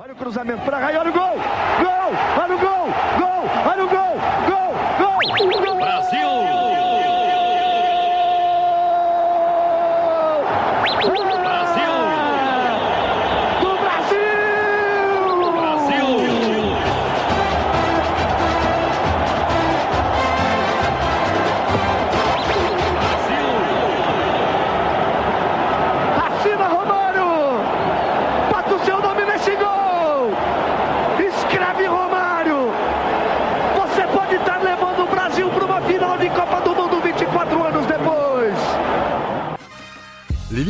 Olha o cruzamento para Raio, olha o gol! Gol! Olha o gol! Gol! Olha o gol! Gol! Gol! gol! Brasil!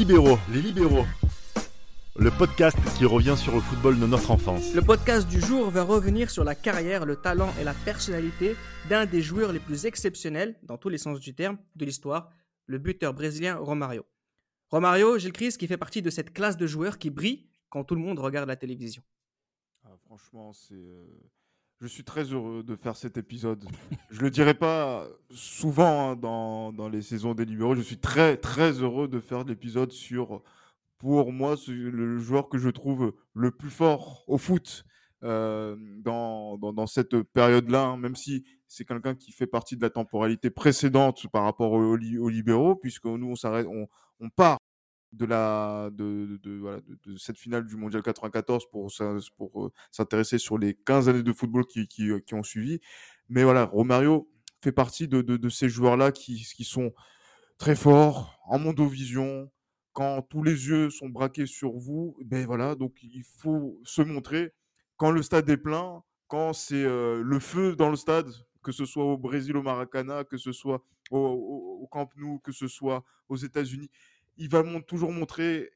Libéraux, les libéraux. Le podcast qui revient sur le football de notre enfance. Le podcast du jour va revenir sur la carrière, le talent et la personnalité d'un des joueurs les plus exceptionnels, dans tous les sens du terme, de l'histoire, le buteur brésilien Romario. Romario, Gilles Chris, qui fait partie de cette classe de joueurs qui brille quand tout le monde regarde la télévision. Ah, franchement, c'est. euh, Je suis très heureux de faire cet épisode. je le dirai pas souvent hein, dans, dans les saisons des libéraux. Je suis très très heureux de faire l'épisode sur, pour moi, le joueur que je trouve le plus fort au foot euh, dans, dans, cette période-là. hein, même si c'est quelqu'un qui fait partie de la temporalité précédente par rapport aux, li- aux libéraux, puisque nous on on, on part de la de, de- voilà, de- cette finale du mondial 94 pour pour euh, s'intéresser sur les 15 années de football qui, qui, euh, qui ont suivi. Mais voilà Romario fait partie de, ces joueurs là qui, qui sont très forts en mondovision. Quand tous les yeux sont braqués sur vous ben voilà donc il faut se montrer. Quand le stade est plein quand c'est euh, le feu dans le stade que ce soit au Brésil au Maracana que ce soit au Camp Nou que ce soit aux États-Unis il va toujours montrer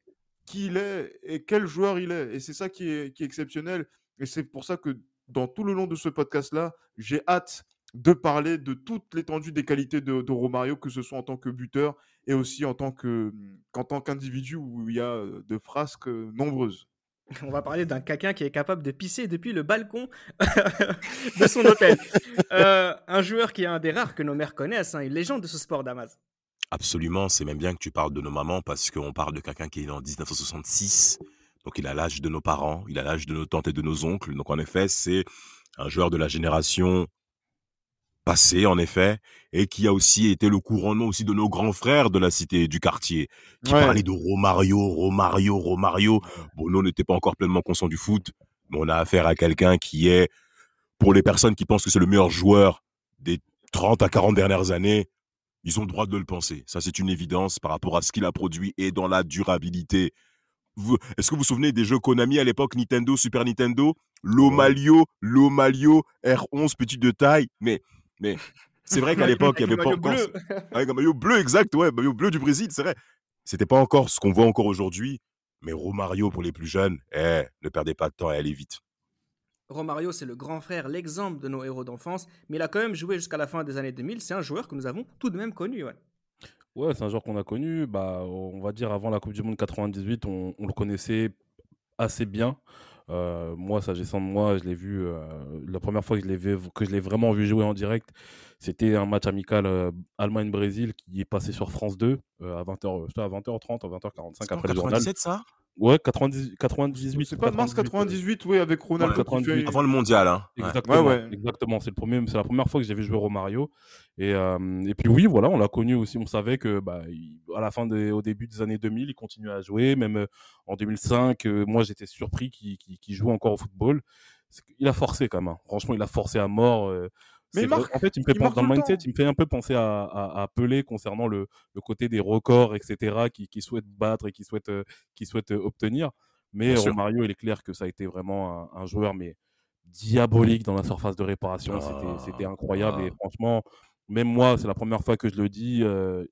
qui il est et quel joueur il est. Et c'est ça qui est, exceptionnel. Et c'est pour ça que dans tout le long de ce podcast-là, j'ai hâte de parler de toute l'étendue des qualités de, Romario, que ce soit en tant que buteur et aussi en tant qu'individu où il y a de frasques euh, nombreuses. On va parler d'un quelqu'un qui est capable de pisser depuis le balcon de son hôtel. Euh, un joueur qui est un des rares que nos mères connaissent, hein, une légende de ce sport Damas. Absolument, c'est même bien que tu parles de nos mamans parce qu'on parle de quelqu'un qui est en 1966. Donc il a l'âge de nos parents, il a l'âge de nos tantes et de nos oncles. Donc en effet, c'est un joueur de la génération passée, en effet, et qui a aussi été le couronnement aussi de nos grands frères de la cité et du quartier, qui Ouais. parlaient de Romario, Romario, Romario. Bon, nous, on n'était pas encore pleinement conscients du foot, mais on a affaire à quelqu'un qui est, pour les personnes qui pensent que c'est le meilleur joueur des 30 à 40 dernières années, ils ont le droit de le penser. Ça, c'est une évidence par rapport à ce qu'il a produit et dans la durabilité. Est-ce que vous vous souvenez des jeux Konami à l'époque, Nintendo, Super Nintendo? L'Omalio, l'Omalio, R11, petit de taille. Mais, mais c'est vrai qu'à l'époque, il y avait pas encore. Avec un maillot bleu, exact, ouais, maillot bleu du Brésil, c'est vrai. C'était pas encore ce qu'on voit encore aujourd'hui. Mais Romario, pour les plus jeunes, eh, ne perdez pas de temps et allez vite. Romario, c'est le grand frère, l'exemple de nos héros d'enfance, mais il a quand même joué jusqu'à la fin des années 2000. C'est un joueur que nous avons tout de même connu. ouais. Ouais, c'est un joueur qu'on a connu. Bah, on va dire avant la Coupe du Monde 98, on, on le connaissait assez bien. Euh, moi, s'agissant de moi, je l'ai vu euh, la première fois que je l'ai vu- que je l'ai vraiment vu jouer en direct, c'était un match amical euh, Allemagne-Brésil qui est passé sur France 2 euh, à 20h, à 20h30, à 20h45 après le journal. ça? Ouais, 90, 98. C'est pas mars 98, oui, avec Ouais, fait 98. Avant le mondial, hein. Ouais. Exactement, Ouais, ouais. exactement. C'est le premier, c'est la première fois que j'ai vu jouer Romario. Et, euh, et puis oui, voilà, on l'a connu aussi. On savait que, bah, il- à la fin des, au début des années 2000, il continuait à jouer. Même euh, en 2005, euh, moi, j'étais surpris qu'il qu'il- qu'il joue encore au football. Il a forcé quand même. hein. Franchement, il a forcé à mort. Euh, Mais marque- en fait, il me fait il penser dans le mindset, temps. il me fait un peu penser à, à, à Pelé concernant le, le côté des records, etc., qui, qui souhaite battre et qui souhaite, euh, qui souhaite euh, obtenir. Mais sûr. Romario, il est clair que ça a été vraiment un, un joueur, mais diabolique dans la surface de réparation. C'était- Ah, C'était incroyable. Et ah. franchement, même moi, c'est la première fois que je le dis. euh,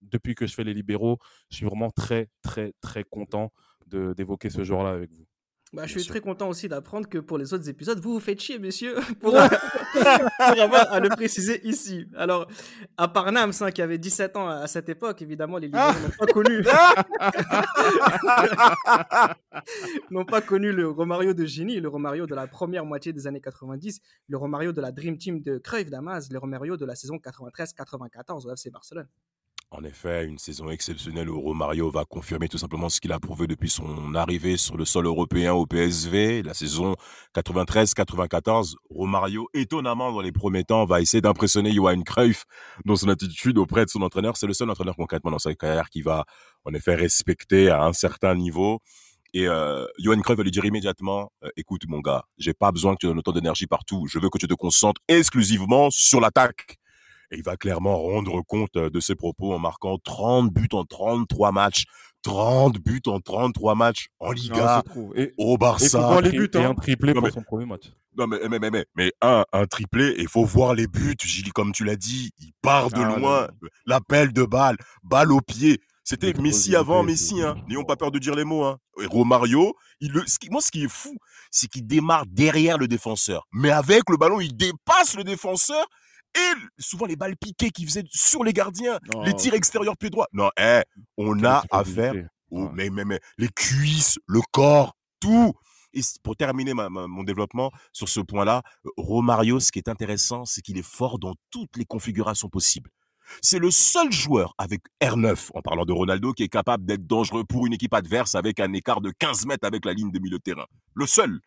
depuis que je fais les libéraux, je suis vraiment très, très, très content d'évoquer ce joueur-là avec vous. Bah, je suis sûr. très content aussi d'apprendre que pour les autres épisodes, vous vous faites chier, messieurs, pour, pour avoir à le préciser ici. Alors, à part Nams, hein, qui avait 17 ans à cette époque, évidemment, les libéraux n'ont pas connu. n'ont pas connu le Romario de génie, le Romario de la première moitié des années 90, le Romario de la Dream Team de Cruyff Damas, le Romario de la saison 93-94 au FC Barcelone. En effet, une saison exceptionnelle où Romario va confirmer tout simplement ce qu'il a prouvé depuis son arrivée sur le sol européen au PSV. La saison 93-94, Romario, étonnamment dans les premiers temps, va essayer d'impressionner Johan Cruyff dans son attitude auprès de son entraîneur. C'est le seul entraîneur concrètement dans sa carrière qui va en effet respecter à un certain niveau. Et euh, Johan Cruyff va lui dire immédiatement euh, écoute mon gars, j'ai pas besoin que tu donnes autant d'énergie partout. Je veux que tu te concentres exclusivement sur l'attaque. Et il va clairement rendre compte euh, de ses propos en marquant 30 buts en 33 matchs. 30 buts en 33 matchs en Liga, c'est trop. Et, au et Barça. faut voir les Et- buts. et hein. un triplé Non, pour mais- son premier match. Non, mais, mais, mais, mais, mais un, un triplé, et il faut voir les buts. Gilles, comme tu l'as dit, il part de Ah, loin. L'appel de balle, balle au pied. C'était Messi avant Messi, hein. N'ayons pas peur de dire les mots, hein. Et Romario, il le, ce qui, moi, ce qui est fou, c'est qu'il démarre derrière le défenseur. Mais avec le ballon, il dépasse le défenseur et souvent les balles piquées qu'il faisait sur les gardiens, les tirs extérieurs pied droit. Non, eh, on a affaire Ouais. mais, mais, mais les cuisses, le corps, tout. Et pour terminer ma- ma- mon développement sur ce point-là, euh, Romario, ce qui est intéressant, c'est qu'il est fort dans toutes les configurations possibles. C'est le seul joueur avec R9, en parlant de Ronaldo, qui est capable d'être dangereux pour une équipe adverse avec un écart de 15 mètres avec la ligne de milieu de terrain. Le seul.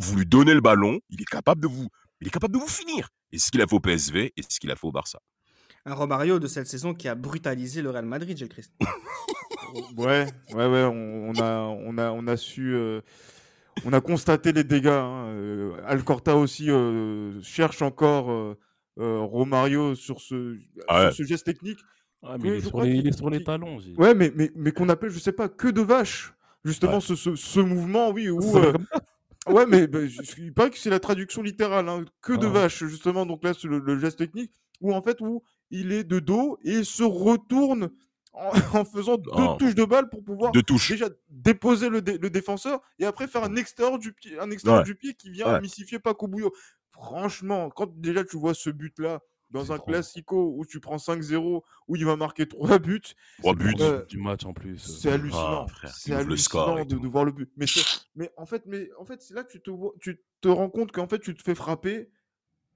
Vous lui donnez le ballon, il est capable de vous, il est capable de vous finir. Et ce qu'il a fait au PSV et ce qu'il a fait au Barça? Un Romario de cette saison qui a brutalisé le Real Madrid, Gilles Christ. Ouais, ouais, ouais, on, on a, on a, on a su, euh, on a constaté les dégâts. hein, euh, Alcorta aussi euh, cherche encore euh, euh, Romario sur ce, Ah ouais. sur ce geste technique. Ah, mais il est sur les, qu'il- il est sur les qu'il- talons. Ouais, mais, mais, mais qu'on appelle, je sais pas, que de vache. Justement, Ouais. ce, ce, ce mouvement, oui, où, euh, comme ça. Ouais, mais bah, je- il paraît que c'est la traduction littérale, hein, que de Ah. vache, justement. Donc là, c'est le, le geste technique où en fait, où il est de dos et il se retourne en, en faisant deux Oh. touches de balle pour pouvoir Deux touches. déjà déposer le, dé- le défenseur et après faire un extérieur du pied, un extérieur Ouais. du pied qui vient Ouais. mystifier Paco Bouillot. Franchement, quand déjà tu vois ce but-là dans un trop. classico où tu prends 5-0, où il va marquer 3 buts, Trois C'est le buts. premier Euh, du match en plus. c'est hallucinant. Ah, frère, c'est hallucinant de, de voir le but. Mais, en fait, mais en fait, c'est là que tu te, vois- tu te rends compte qu'en fait, tu te fais frapper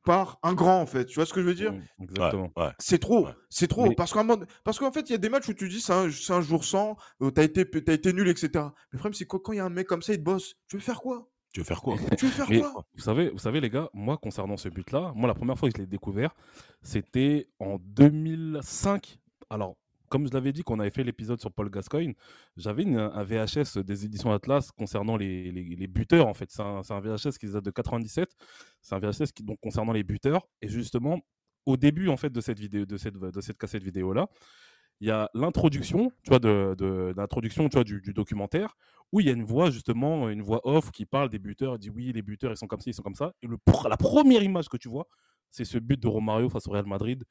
par un grand, en fait. Tu vois ce que je veux dire? Mm, Ouais, Exactement. ouais. C'est trop, Ouais. c'est trop. Mais- Parce qu'en mode- parce qu'en fait, il y a des matchs où tu dis c'est un, c'est un jour sans, euh, t'as été, nul, etc. Mais le problème, c'est que quand il y a un mec comme ça, il te bosse. Tu veux faire quoi? Tu veux faire quoi? Tu veux faire Mais quoi? vous savez, vous savez, les gars, moi, concernant ce but-là, moi, la première fois que je l'ai découvert, c'était en 2005. Alors, comme je l'avais dit, qu'on avait fait l'épisode sur Paul Gascoigne, j'avais un VHS des éditions Atlas concernant les, les- les buteurs, en fait. C'est un, c'est un VHS qui date de 97. C'est un VHS qui, donc, concernant les buteurs. Et justement, au début, en fait, de cette vidéo, de cette, de cette cassette vidéo-là, il y a l'introduction, tu vois, de, de- l'introduction, tu vois, du, du documentaire, où il y a une voix, justement, une voix off qui parle des buteurs, dit oui, les buteurs, ils sont comme ça, ils sont comme ça. Et le, la première image que tu vois, c'est ce but de Romario face au Real Madrid,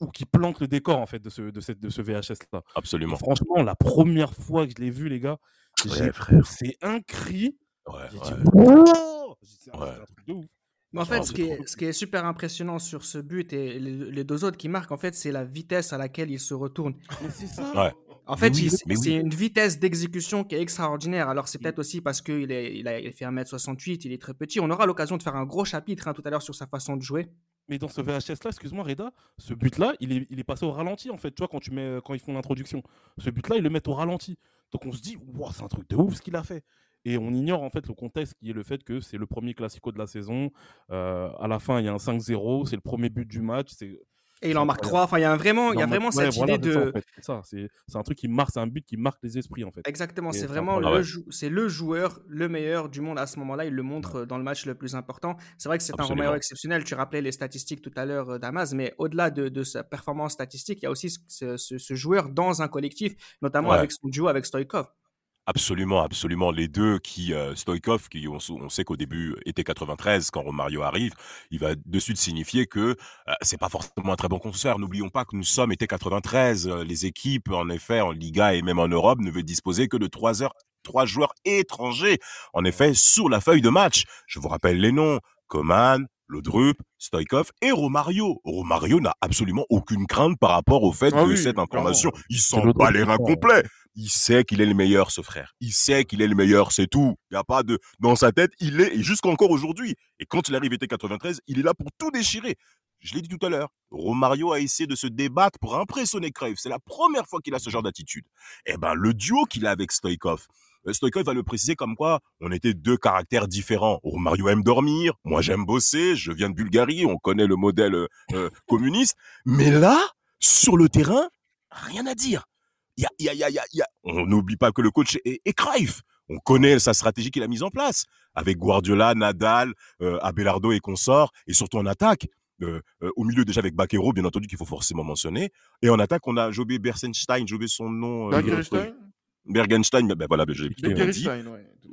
ou qui plante le décor, en fait, de ce, de cette, de ce VHS-là. Et Absolument. franchement, la première fois que je l'ai vu, les gars, Ouais, poussé un cri. Ouais, dit, J'ai dit, c'est Ouais. c'est un truc de ouf. Mais en fait, ce qui, est, ce qui est super impressionnant sur ce but et les, les deux autres qui marquent, en fait, c'est la vitesse à laquelle il se retourne. Mais c'est ça. Ouais. En fait, oui, c'est oui. une vitesse d'exécution qui est extraordinaire. Alors, c'est peut-être aussi parce qu'il est, il a, il fait 1m68, il est très petit. On aura l'occasion de faire un gros chapitre hein, tout à l'heure sur sa façon de jouer. Mais dans ce VHS là, excuse-moi Reda, ce but là, il est, il est passé au ralenti en fait, tu vois quand tu mets quand ils font l'introduction. Ce but là, ils le mettent au ralenti. Donc on se dit wow, c'est un truc de ouf ce qu'il a fait. Et on ignore en fait le contexte qui est le fait que c'est le premier classico de la saison. Euh, à la fin, il y a un 5-0, c'est le premier but du match, c'est Et il en marque trois. Enfin, il y a vraiment, il y a vraiment cette idée de. ça, c'est un truc qui marque, c'est un but qui marque les esprits en fait. Exactement, c'est vraiment le, c'est joueur, le meilleur du monde à ce moment-là. Il le montre euh, dans le match le plus important. C'est vrai que c'est un. Romario exceptionnel. Tu rappelais les statistiques tout à l'heure, euh, Damas, mais au-delà de, sa performance statistique, il y a aussi ce, joueur dans un collectif, notamment avec son duo avec Stoikov. Absolument, absolument. Les deux qui, euh, Stoïkov, qui on, sait qu'au début était 93, quand Romario arrive, il va de suite signifier que euh, c'est pas forcément un très bon concert. N'oublions pas que nous sommes été 93. Euh, les équipes, en effet, en Liga et même en Europe, ne veulent disposer que de trois heures, trois joueurs étrangers. En effet, sur la feuille de match. Je vous rappelle les noms. Coman, Lodrup, Stoïkov et Romario. Romario n'a absolument aucune crainte par rapport au fait Ah que oui, cette information, il s'en bat les reins complets. Il sait qu'il est le meilleur, ce frère. Il sait qu'il est le meilleur, c'est tout. Il n'y a pas de. Dans sa tête, il est, et jusqu'encore aujourd'hui. Et quand il arrive été 93, il est là pour tout déchirer. je l'ai dit tout à l'heure, Romario a essayé de se débattre pour impressionner Cruyff. C'est la première fois qu'il a ce genre d'attitude. Eh ben, le duo qu'il a avec Stoikov, euh, Stoikov va le préciser comme quoi on était deux caractères différents. Romario aime dormir, moi j'aime bosser, je viens de Bulgarie, on connaît le modèle euh, euh, communiste. Mais là, sur le terrain, rien à dire. Y a, y a, y a, y a, On n'oublie pas que le coach est, est Cruyff. On connaît sa stratégie qu'il a mise en place avec Guardiola, Nadal, euh, Abelardo et consorts, et surtout en attaque. Euh, euh, au milieu déjà avec Bakero, bien entendu qu'il faut forcément mentionner. Et en attaque, on a Jobé Bersenstein, Jobé son nom. euh, Bergerstein Bergenstein, ben voilà, ben, j'ai.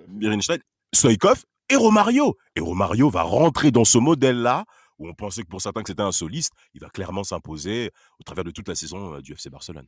Bergenstein, Stoikov et Romario. Et Romario va rentrer dans ce modèle-là, où on pensait que pour certains que c'était un soliste, il va clairement s'imposer au travers de toute la saison du FC Barcelone.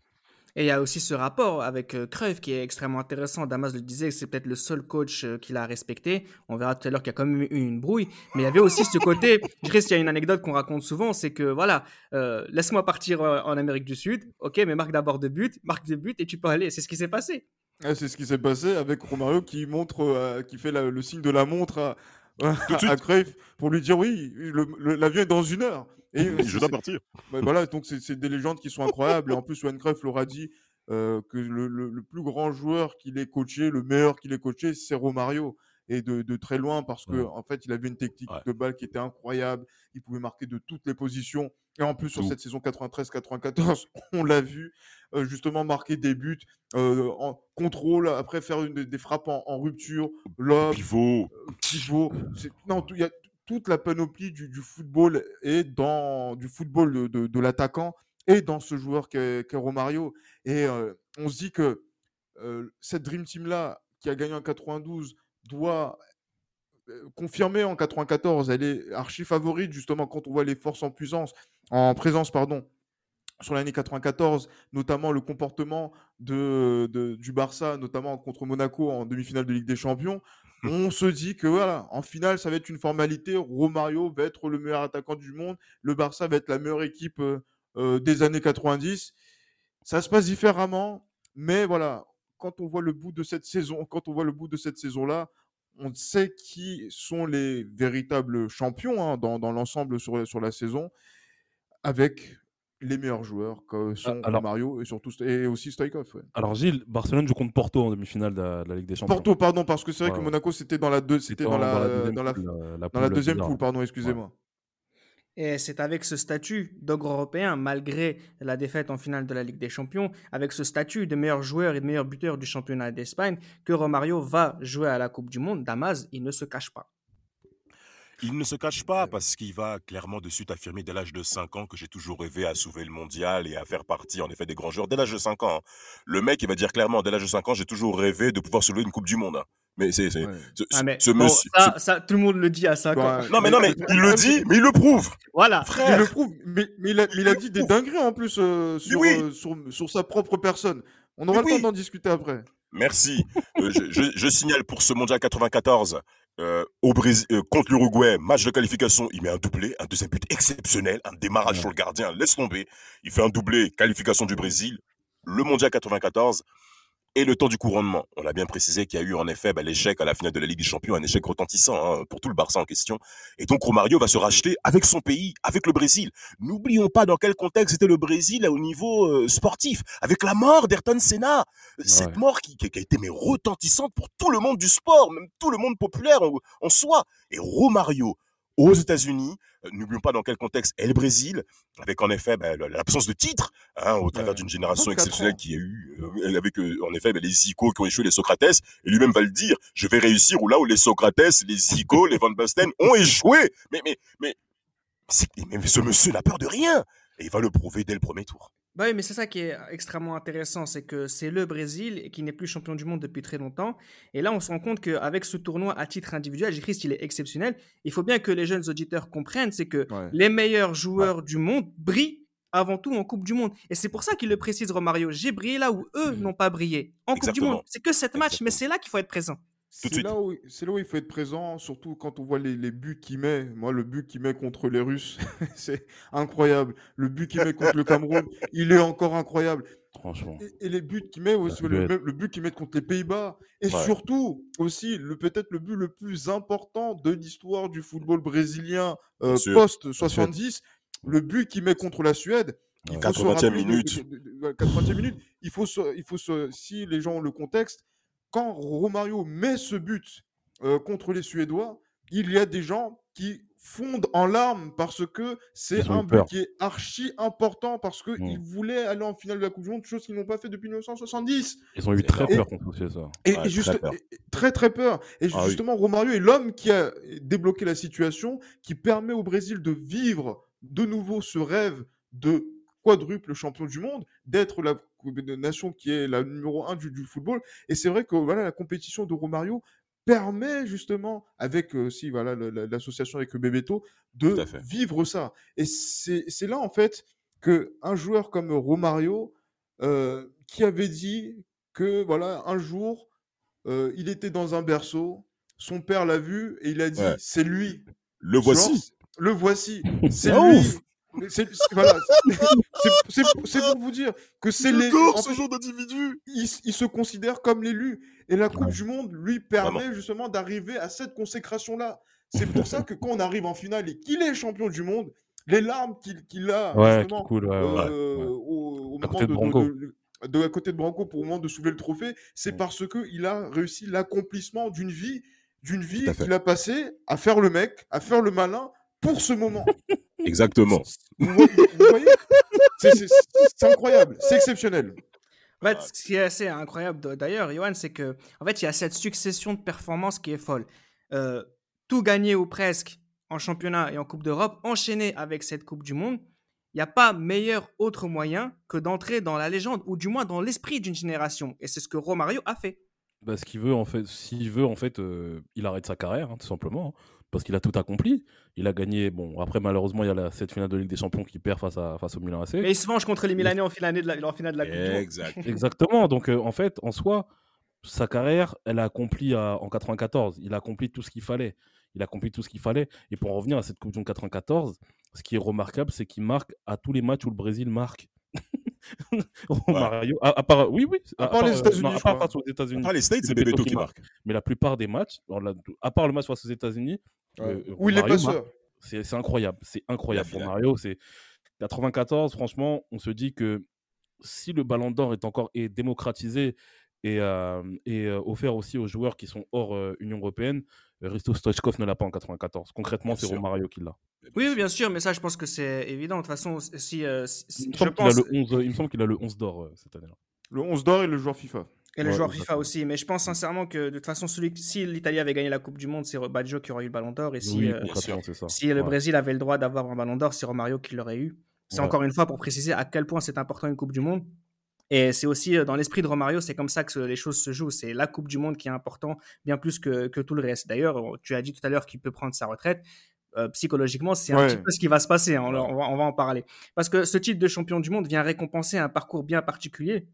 Et il y a aussi ce rapport avec euh, Cruyff qui est extrêmement intéressant. Damas le disait, c'est peut-être le seul coach euh, qu'il a respecté. On verra tout à l'heure qu'il y a quand même eu une brouille. Mais il y avait aussi ce côté, je dirais qu'il y a une anecdote qu'on raconte souvent, c'est que voilà, euh, laisse-moi partir euh, en Amérique du Sud, ok, mais marque d'abord de but, marque de but et tu peux aller. C'est ce qui s'est passé. Ah, c'est ce qui s'est passé avec Romario qui montre, euh, qui fait la- le signe de la montre à, à, à Cruyff pour lui dire oui, l'avion est dans une heure. Et Je dois partir. Voilà, donc c'est des légendes qui sont incroyables. Et en plus, Johan Cruyff l'aura dit euh, que le, le- le plus grand joueur qu'il ait coaché, le meilleur qu'il ait coaché, c'est Romario. Et de, de très loin, parce que Ouais. en fait, il avait une technique Ouais. de balle qui était incroyable. Il pouvait marquer de toutes les positions. Et en plus, sur cette saison 93-94, on l'a vu euh, justement marquer des buts euh, en contrôle, après faire une, des- frappes en, en rupture, lob, Pivot. pivot. C'est- Non, il y a toute la panoplie du, du football et dans du football de, de- de l'attaquant et dans ce joueur qu'est Romario. Et euh, on se dit que euh, cette Dream Team là, qui a gagné en 92, doit euh, confirmer en 94. Elle est archi favorite justement quand on voit les forces en puissance, en présence pardon. Sur l'année 94, notamment le comportement de, de- du Barça, notamment contre Monaco en demi-finale de Ligue des Champions, on se dit que voilà, en finale, ça va être une formalité. Romario va être le meilleur attaquant du monde. Le Barça va être la meilleure équipe euh, euh, des années 90. Ça se passe différemment, mais voilà, quand on voit le bout de cette saison, quand on voit le bout de cette saison-là, on sait qui sont les véritables champions hein, dans, dans l'ensemble sur, sur la saison, avec les meilleurs joueurs que sont alors- Mario et surtout et aussi Stoikov. ouais. Alors Gilles, Barcelone joue contre Porto en demi-finale de, la- de la Ligue des Champions. Porto, pardon, parce que c'est vrai Ouais, que. Monaco c'était dans la deux, c'était en- dans la, deuxième dans la, poule, dans la poule deuxième bizarre. poule, pardon, excusez-moi. Et c'est avec ce statut d'ogre européen, malgré la défaite en finale de la Ligue des Champions, avec ce statut de meilleur joueur et de meilleur buteur du championnat d'Espagne, que Romario va jouer à la Coupe du Monde. Damas, il ne se cache pas. Il ne se cache pas parce qu'il va clairement de suite affirmer dès l'âge de 5 ans que j'ai toujours rêvé à soulever le mondial et à faire partie en effet des grands joueurs dès l'âge de 5 ans. hein. Le mec, il va dire clairement dès l'âge de 5 ans, j'ai toujours rêvé de pouvoir soulever une Coupe du Monde. hein. Mais c'est c'est- Ouais. ce, Ah, mais ce bon, monsieur. ça, ça, tout le monde le dit à 5 ans. Ouais. Non mais non mais il le dit, mais il le prouve. Voilà. Il Frère, le prouve, mais, mais il, a, mais il a dit des dingueries en plus euh, sur, oui. euh, sur, sur sa propre personne. On aura Mais le temps d'en discuter après. Merci. Euh, je, je- je signale pour ce mondial 94 euh, au Brésil euh, contre l'Uruguay, match de qualification, il met un doublé, un deuxième but exceptionnel, un démarrage Ouais. sur le gardien, laisse tomber. Il fait un doublé, qualification du Brésil, le mondial 94 et le temps du couronnement. On a bien précisé qu'il y a eu en effet bah, l'échec à la finale de la Ligue des Champions, un échec retentissant hein, pour tout le Barça en question. Et donc Romario va se racheter avec son pays, avec le Brésil. N'oublions pas dans quel contexte était le Brésil au niveau euh, sportif, avec la mort d'Ayrton Senna. Cette Ouais. mort qui a été mais retentissante pour tout le monde du sport, même tout le monde populaire en, en soi. Et Romario aux États-Unis, euh, n'oublions pas dans quel contexte est le Brésil, avec en effet bah, l'absence de titre, hein, au travers d'une génération 24 exceptionnelle qui a eu, euh, avec euh, en effet bah, les Zico qui ont échoué, les Socrates, et lui-même va le dire, je vais réussir où là où les Socrates, les Zico, les Van Basten ont échoué. Mais, mais, mais, mais ce monsieur n'a peur de rien. Et il va le prouver dès le premier tour. Bah oui, mais c'est ça qui est extrêmement intéressant, c'est que c'est le Brésil qui n'est plus champion du monde depuis très longtemps. Et là, on se rend compte qu'avec ce tournoi à titre individuel, j'ai il est exceptionnel. Il faut bien que les jeunes auditeurs comprennent, c'est que Ouais. les meilleurs joueurs du monde brillent avant tout en Coupe du Monde. Et c'est pour ça qu'il le précise, Romario. J'ai brillé là où eux Mhm. n'ont pas brillé. En Coupe du. Monde. C'est que sept matchs, mais c'est là qu'il faut être présent. C'est là, où, c'est là où il faut être présent, surtout quand on voit les, les buts qu'il met. Moi, le but qu'il met contre les Russes, c'est incroyable. Le but qu'il met contre le Cameroun, il est encore incroyable. Franchement. Et, et les buts qu'il met aussi, le, être- but qu'il met contre les Pays-Bas. Et Ouais. surtout, aussi, le, peut-être le but le plus important de l'histoire du football brésilien euh, Bien sûr. post-70, le but qu'il met contre la Suède, il Ouais. faut se 80e rappeler de- minute. de- de- de- 80e minute. Il faut, se, il faut se, si les gens ont le contexte, quand Romario met ce but euh, contre les Suédois, il y a des gens qui fondent en larmes parce que c'est un but peur. qui est archi important parce qu'ils Mm. voulaient aller en finale de la Coupe du Monde, chose qu'ils n'ont pas fait depuis 1970. Ils ont eu C'est très peur contre ça. Et, Ouais, et très peur. et- très très peur. Et Ah oui. justement, Romario est l'homme qui a débloqué la situation, qui permet au Brésil de vivre de nouveau ce rêve de quadruple champion du monde, d'être la nation qui est la numéro un du, du football. Et c'est vrai que voilà, la compétition de Romario permet justement, avec euh, si voilà l'association avec Bebeto, de vivre ça. Et c'est là en fait que un joueur comme Romario, euh, qui avait dit que voilà un jour euh, il était dans un berceau, son père l'a vu et il a dit Ouais. c'est lui. Le voici. le voici. C'est lui. ouf. C'est voilà, pour vous dire que c'est les. En ce fait, genre d'individu. il, se considère comme l'élu. Et la Coupe Ouais. du Monde lui permet justement d'arriver à cette consécration-là. C'est pour ça que quand on arrive en finale et qu'il est champion du monde, les larmes qu'il a Ouais, qui justement cool. ouais, ouais, euh, ouais. au, au À moment de de, Branco. de- de- de- à côté de Branco pour au moment de soulever le trophée, c'est parce que il a réussi l'accomplissement d'une vie, d'une vie qu'il a passé à faire le mec, à faire le malin pour ce moment. Exactement. Vous voyez, vous voyez C'est- incroyable, c'est exceptionnel. En fait, ce qui est assez incroyable d'ailleurs, Johan, c'est que en fait, il y a cette succession de performances qui est folle. Euh, tout gagné ou presque en championnat et en Coupe d'Europe, enchaîné avec cette Coupe du Monde, il n'y a pas meilleur autre moyen que d'entrer dans la légende, ou du moins dans l'esprit d'une génération. Et c'est ce que Romario a fait. Bah, ce qu'il veut, en fait, s'il veut, en fait, euh, il arrête sa carrière, hein, tout simplement. hein, parce qu'il a tout accompli. Il a gagné. Bon, après, malheureusement, il y a la, cette finale de Ligue des Champions qui perd face, à, face au Milan AC. Mais il se venge contre les Milanais en finale de la, en finale de la Coupe. Exact. Exactement. Donc, euh, en fait, en soi, sa carrière, elle a accompli à- en 94. Il a accompli tout ce qu'il fallait. Il a accompli tout ce qu'il fallait. Et pour en revenir à cette Coupe du Monde 94, ce qui est remarquable, c'est qu'il marque à tous les matchs où le Brésil marque. Romario, à, à part, oui, oui. À part les euh, États-Unis, à part crois. face aux États-Unis. Après les States, c'est Bebeto qui marque. Mais la plupart des matchs, à part le match face aux États-Unis, euh, Où il est marque. c'est incroyable. C'est incroyable. Pour. Mario, c'est 94. Franchement, on se dit que si le Ballon d'Or est encore est démocratisé et, euh, et euh, offert aussi aux joueurs qui sont hors Union européenne, Risto Stoichkov ne l'a pas en 94. Concrètement, c'est. Romario qui l'a. Oui, oui, bien sûr, mais ça, je pense que c'est évident. De toute façon, si, euh, si- si- Il me je semble qu'il a le 11, il me semble qu'il a le 11 d'or euh, cette année-là. Le 11 d'or et le joueur FIFA. et le Ouais, joueur FIFA aussi, mais je pense sincèrement que de toute façon, celui, si l'Italie avait gagné la Coupe du Monde, c'est Baggio qui aurait eu le Ballon d'Or, et si, oui, euh, ça. si le. Brésil avait le droit d'avoir un Ballon d'Or, c'est Romario qui l'aurait eu. C'est Ouais. encore une fois pour préciser à quel point c'est important une Coupe du Monde. Et c'est aussi euh, dans l'esprit de Romario, c'est comme ça que les choses se jouent. C'est la Coupe du Monde qui est important, bien plus que, que tout le reste. D'ailleurs, tu as dit tout à l'heure qu'il peut prendre sa retraite. Euh, psychologiquement, c'est un petit peu ce qui va se passer. hein. On, Ouais. on va, on va en parler. Parce que ce titre de champion du monde vient récompenser un parcours bien particulier.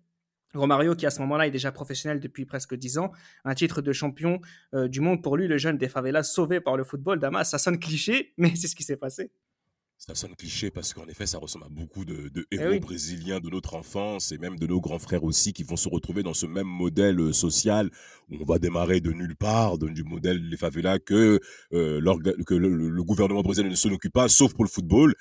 Romario, qui à ce moment-là est déjà professionnel depuis presque 10 ans, un titre de champion euh, du monde pour lui, le jeune des favelas sauvé par le football. Damas, ça sonne cliché, mais c'est ce qui s'est passé. Ça sonne cliché parce qu'en effet, ça ressemble à beaucoup de, de Eh héros oui. brésiliens de notre enfance et même de nos grands frères aussi qui vont se retrouver dans ce même modèle euh, social où on va démarrer de nulle part, de- du modèle des favelas que, euh, que le, gouvernement brésilien ne s'en occupe pas, sauf pour le football.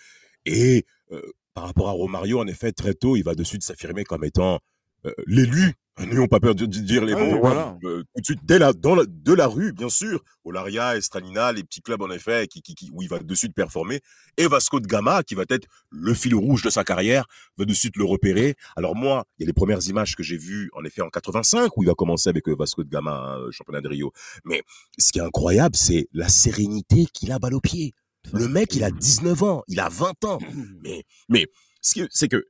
Et euh, par rapport à Romario, en effet, très tôt, il va de suite s'affirmer comme étant euh, l'élu. N'ayons pas peur de dire les Ah mots. voilà. Euh, tout de suite, dès la, dans la- de la rue, bien sûr. Olaria, Estranina, les petits clubs, en effet, qui, qui, qui- où il va de suite performer. Et Vasco de Gama, qui va être le fil rouge de sa carrière, va de suite le repérer. Alors moi, il y a les premières images que j'ai vues, en effet, en 85, où il va commencer avec euh, Vasco de Gama, euh, championnat de Rio. Mais ce qui est incroyable, c'est la sérénité qu'il a balle au pied. Ça, Le mec, il a 19 ans, il a 20 ans. Mais, mais c'est que,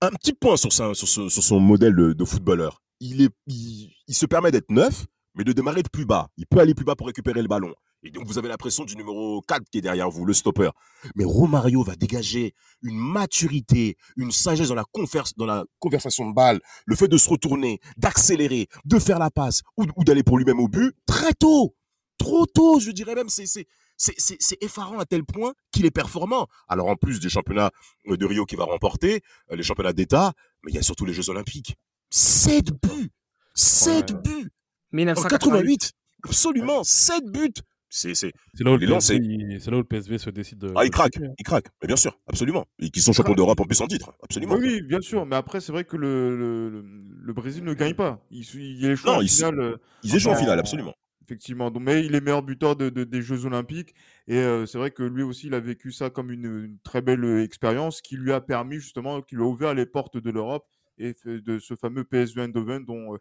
un petit point sur, sa- sur, ce- sur son modèle de, de footballeur. Il, se permet d'être neuf, mais de démarrer de plus bas. Il peut aller plus bas pour récupérer le ballon. Et donc, vous avez la pression du numéro 4 qui est derrière vous, le stopper. Mais Romario va dégager une maturité, une sagesse dans la, conversation de balle, le fait de se retourner, d'accélérer, de faire la passe ou, d'aller pour lui-même au but très tôt. Trop tôt, je dirais même. C'est, c'est, effarant à tel point qu'il est performant. Alors, en plus des championnats de Rio qu'il va remporter, euh, les championnats d'État, mais il y a surtout les Jeux Olympiques. 7 buts 7 Ouais. buts En 1988. 88 Absolument 7 buts C'est, c'est... C'est là, où le. PSV il- là où le PSV se décide de. Ah, hein. ils craquent. Mais bien sûr, absolument. Et qui sont champions d'Europe en plus en titre. Absolument. Oui, oui, bien sûr. Mais après, c'est vrai que le, le, le- Brésil ne gagne pas. Il, il échoue Non, en il finale. euh, Ils échouent en finale, absolument. Effectivement, donc, mais il est meilleur buteur de, de- des Jeux Olympiques et euh, c'est vrai que lui aussi il a vécu ça comme une, une très belle euh, expérience qui lui a permis justement, qui lui a ouvert les portes de l'Europe et de ce fameux PSV Eindhoven, dont, euh,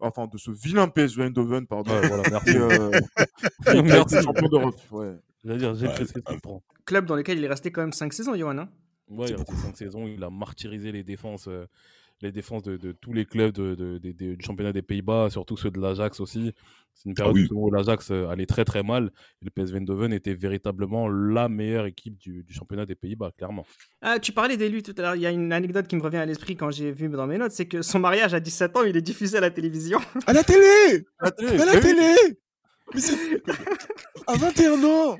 enfin de ce vilain PSV Eindhoven, pardon, Ouais, voilà, merci. euh, Merci. champion d'Europe. Ouais. J'allais dire, j'ai presque ouais. Club dans lequel il est resté quand même 5 saisons, Johan. hein. Ouais, il a resté 5 saisons, il a martyrisé les défenses, euh, les défenses de, de tous les clubs de, de- de- de- du championnat des Pays-Bas, surtout ceux de l'Ajax aussi. C'est une période oui. justement où l'Ajax euh, allait très très mal. Et le PSV Eindhoven était véritablement la meilleure équipe du, du championnat des Pays-Bas, clairement. Ah, tu parlais d'élu tout à l'heure. Il y a une anecdote qui me revient à l'esprit quand j'ai vu dans mes notes c'est que son mariage à 17 ans, il est diffusé à la télévision. À la télé À la télé, À la eh oui, télé Mais c'est... À 21 ans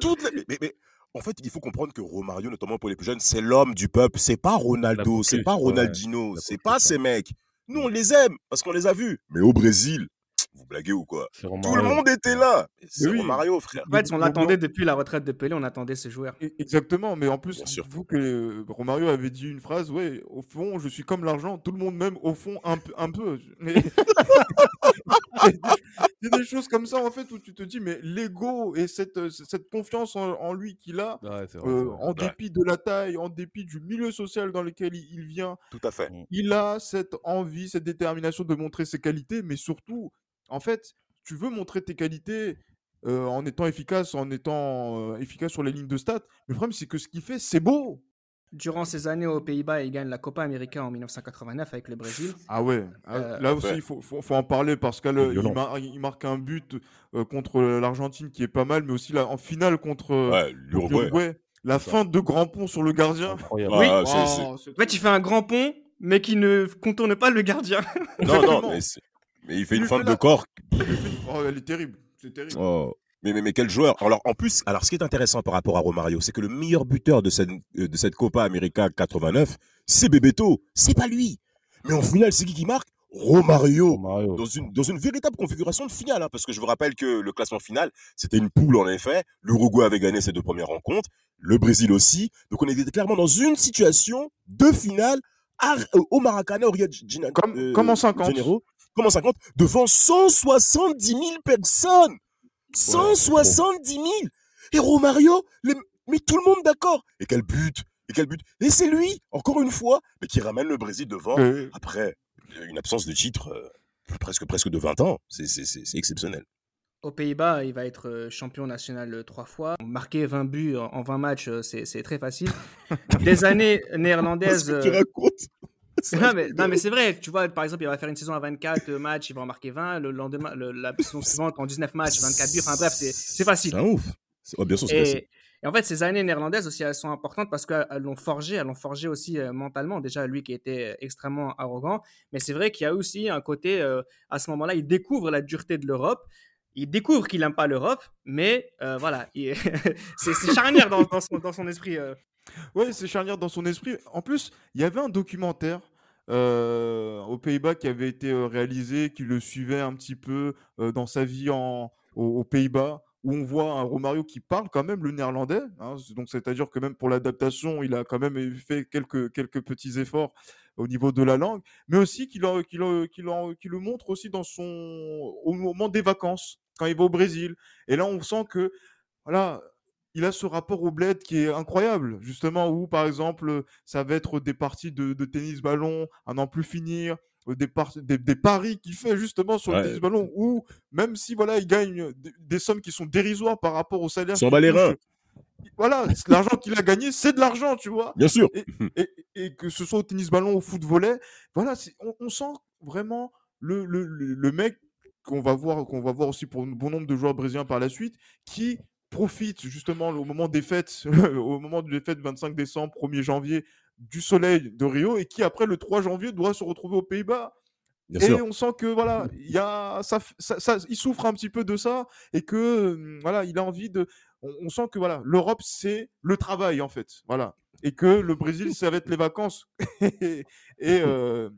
Toute la- mais, mais- mais en fait, il faut comprendre que Romario, notamment pour les plus jeunes, c'est l'homme du peuple. C'est pas Ronaldo, c'est pas. Ronaldinho, c'est pas ces mecs. Nous, on les aime parce qu'on les a vus. Mais au Brésil, vous blaguez ou quoi? Tout le monde était là. C'est oui. Romario, frère. En fait, on l'attendait depuis la retraite de Pelé, on attendait ce joueur. E- Exactement, mais en plus, vous que Romario avait dit une phrase, ouais, au fond, je suis comme l'argent, tout le monde m'aime, au fond, un, peu- un peu. Mais- Il y a des choses comme ça, en fait, où tu te dis, mais l'ego et cette, euh, cette confiance en, en lui qu'il a, Ouais, c'est vrai, euh, en dépit de la taille, en dépit du milieu social dans lequel il, il vient, Tout à fait. il a cette envie, cette détermination de montrer ses qualités, mais surtout, en fait, tu veux montrer tes qualités euh, en étant efficace, en étant euh, efficace sur les lignes de stats. Mais le problème, c'est que ce qu'il fait, c'est beau. Durant ces années aux Pays-Bas, il gagne la Copa América en 1989 avec le Brésil. Ah ouais, ah, Euh, là aussi, ouais. il faut, faut- faut en parler parce qu'il il marque un but euh, contre l'Argentine qui est pas mal, mais aussi là, en finale contre Ouais, l'Uruguay. l'Uruguay. La fin de grand pont sur le gardien. Oui. Ah, En fait, il fait un grand pont, mais qui ne contourne pas le gardien. Non, non, mais, il fait Il une fait de corps. Oh, elle est terrible. C'est terrible. Oh. Mais, mais, mais quel joueur Alors en plus, alors ce qui est intéressant par rapport à Romario, c'est que le meilleur buteur de cette, euh, de cette Copa América 89, c'est Bebeto. C'est pas lui. Mais en finale, c'est qui qui marque? Romario. Romario. Dans une, dans une véritable configuration de finale, hein, parce que je vous rappelle que le classement final, c'était une poule en effet. L'Uruguay avait gagné ses deux premières rencontres, le Brésil aussi. Donc on était clairement dans une situation de finale à- au Maracana, au Rio de Janeiro. Comme- comme en 50. Janeiro, comme en 50, devant 170 000 personnes. 170 000 Et Romario, les- mais tout le monde d'accord. Et quel but Et quel but Et c'est lui, encore une fois, mais qui ramène le Brésil devant après une absence de titre euh, presque, presque de 20 ans. C'est- C'est c'est- c'est exceptionnel. Aux Pays-Bas, il va être euh, champion national euh, trois fois. Marquer 20 buts en en 20 matchs, c'est c'est très facile. Des années néerlandaises. Qu'est-ce que tu racontes? C'est Non mais, non, c'est vrai, tu vois, par exemple, il va faire une saison à 24 matchs, il va en marquer 20, le lendemain, le- la saison suivante en 19 matchs, 24 buts, enfin bref, c'est c'est facile. C'est un ouf. Ouais, bien sûr, c'est facile. Et, en fait, ces années néerlandaises aussi, elles sont importantes parce qu'elles l'ont forgé, elles l'ont forgé aussi euh, mentalement. Déjà, lui qui était extrêmement arrogant, mais c'est vrai qu'il y a aussi un côté, euh, à ce moment-là, il découvre la dureté de l'Europe. Il découvre qu'il n'aime pas l'Europe, mais euh, voilà, il- c'est charnière dans, dans son, dans son esprit. euh. Ouais, c'est charnière dans son esprit. En plus, il y avait un documentaire euh, aux Pays-Bas qui avait été euh, réalisé, qui le suivait un petit peu euh, dans sa vie en, aux, Pays-Bas, où on voit un Romario qui parle quand même le néerlandais. hein. Donc, c'est-à-dire que même pour l'adaptation, il a quand même fait quelques, quelques petits efforts au niveau de la langue, mais aussi qu'il le montre aussi dans son, au moment des vacances, quand il va au Brésil. Et là, on sent que voilà, il a ce rapport au bled qui est incroyable, justement, où par exemple, ça va être des parties de, de tennis ballon à n'en plus finir, euh, des, par- des, des paris qu'il fait justement sur Ouais. le tennis ballon, où même si voilà, il gagne des, des sommes qui sont dérisoires par rapport au salaire, S'en bat les reins. Voilà, l'argent qu'il a gagné, c'est de l'argent, tu vois Bien sûr. et, et que ce soit au tennis ballon, au foot volet, voilà, on, on sent vraiment le- le mec qu'on va voir, qu'on va voir aussi pour un bon nombre de joueurs brésiliens par la suite, qui profite justement au moment des fêtes, au moment des fêtes 25 décembre, 1er janvier, du soleil de Rio, et qui après le 3 janvier doit se retrouver aux Pays-Bas. Bien Et sûr. on sent que voilà, il y a ça, ça, ça- il souffre un petit peu de ça et que euh, voilà, il a envie de. On, on sent que voilà, l'Europe c'est le travail en fait, voilà, et que le Brésil ça va être les vacances et et, euh,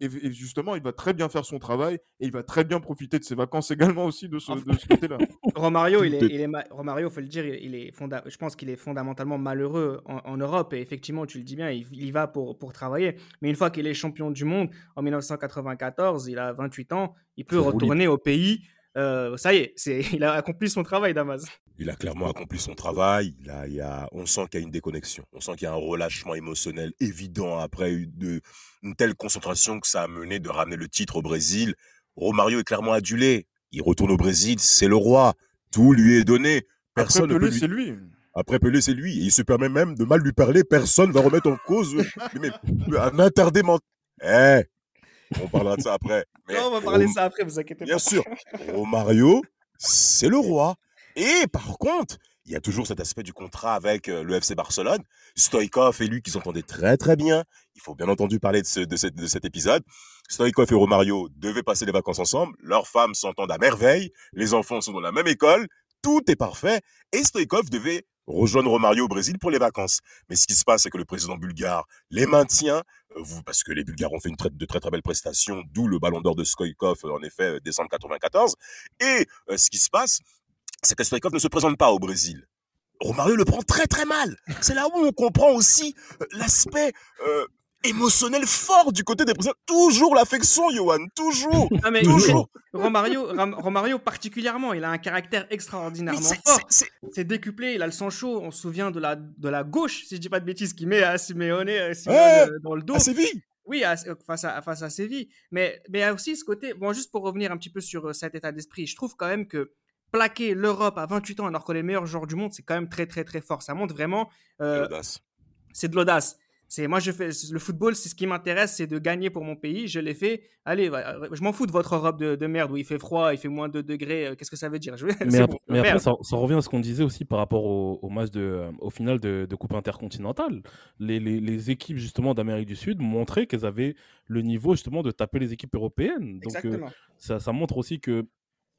et, justement, il va très bien faire son travail et il va très bien profiter de ses vacances également aussi de ce, Enfin- de ce côté-là. Romario, il est, il est ma- Romario, faut le dire, il est fonda- je pense qu'il est fondamentalement malheureux en, en Europe. Et effectivement, tu le dis bien, il, il y va pour, pour travailler. Mais une fois qu'il est champion du monde en 1994, il a 28 ans, il peut retourner au pays. Euh, ça y est, c'est, il a accompli son travail, Damas. Il a clairement accompli son travail. Il a, il y a, on sent qu'il y a une déconnexion. On sent qu'il y a un relâchement émotionnel évident après une, telle concentration que ça a mené de ramener le titre au Brésil. Romario est clairement adulé. Il retourne au Brésil, c'est le roi. Tout lui est donné. Après Personne ne peut Pelé, lui... c'est lui. Après Pelé, c'est lui. Et il se permet même de mal lui parler. Personne va remettre en cause mais, mais un interdit mental. Eh, on parlera de ça après. Mais Non, on va parler de ça après, vous inquiétez Bien pas. sûr, Romario, c'est le roi. Et par contre, il y a toujours cet aspect du contrat avec euh, le FC Barcelone. Stoïkov et lui qui s'entendaient très très bien. Il faut bien entendu parler de, ce- de de cet épisode. Stoïkov et Romario devaient passer les vacances ensemble. Leurs femmes s'entendent à merveille. Les enfants sont dans la même école. Tout est parfait. Et Stoïkov devait rejoindre Romario au Brésil pour les vacances. Mais ce qui se passe, c'est que le président bulgare les maintient, euh, parce que les Bulgares ont fait une très- de très très belles prestations, d'où le ballon d'or de Stoïkov, euh, en effet, euh, décembre 94. Et ce qui se passe, c'est que Stoïkov ne se présente pas au Brésil. Romario le prend très très mal. C'est là où on comprend aussi l'aspect émotionnel fort du côté des Brésiliens. Toujours l'affection, Johan, toujours. Non, mais Toujours. Romario, Ram- Romario particulièrement, il a un caractère extraordinairement c'est- fort. c'est- décuplé, il a le sang chaud. On se souvient de la, de la gauche, si je dis pas de bêtises, qui met à Simeone, euh, Simeone, Ouais. euh, dans le dos. à Séville. Oui, à- euh, face à, face à Séville. Mais, mais il y a aussi ce côté, bon, juste pour revenir un petit peu sur cet état d'esprit, je trouve quand même que plaquer l'Europe à 28 ans alors que les meilleurs joueurs du monde, c'est quand même très, très, très fort. Ça montre vraiment, euh, L'audace. c'est de l'audace. C'est moi je fais le football, c'est ce qui m'intéresse, c'est de gagner pour mon pays. Je l'ai fait. Allez, va- je m'en fous de votre Europe de, de merde où il fait froid, il fait moins de degrés. euh, Qu'est-ce que ça veut dire? Je- Mais, bon, après, ça, ça revient à ce qu'on disait aussi par rapport au, au match de, euh, au final de, de Coupe intercontinentale. Les, les- les équipes justement d'Amérique du Sud montraient qu'elles avaient le niveau justement de taper les équipes européennes. Donc euh, ça, ça montre aussi que,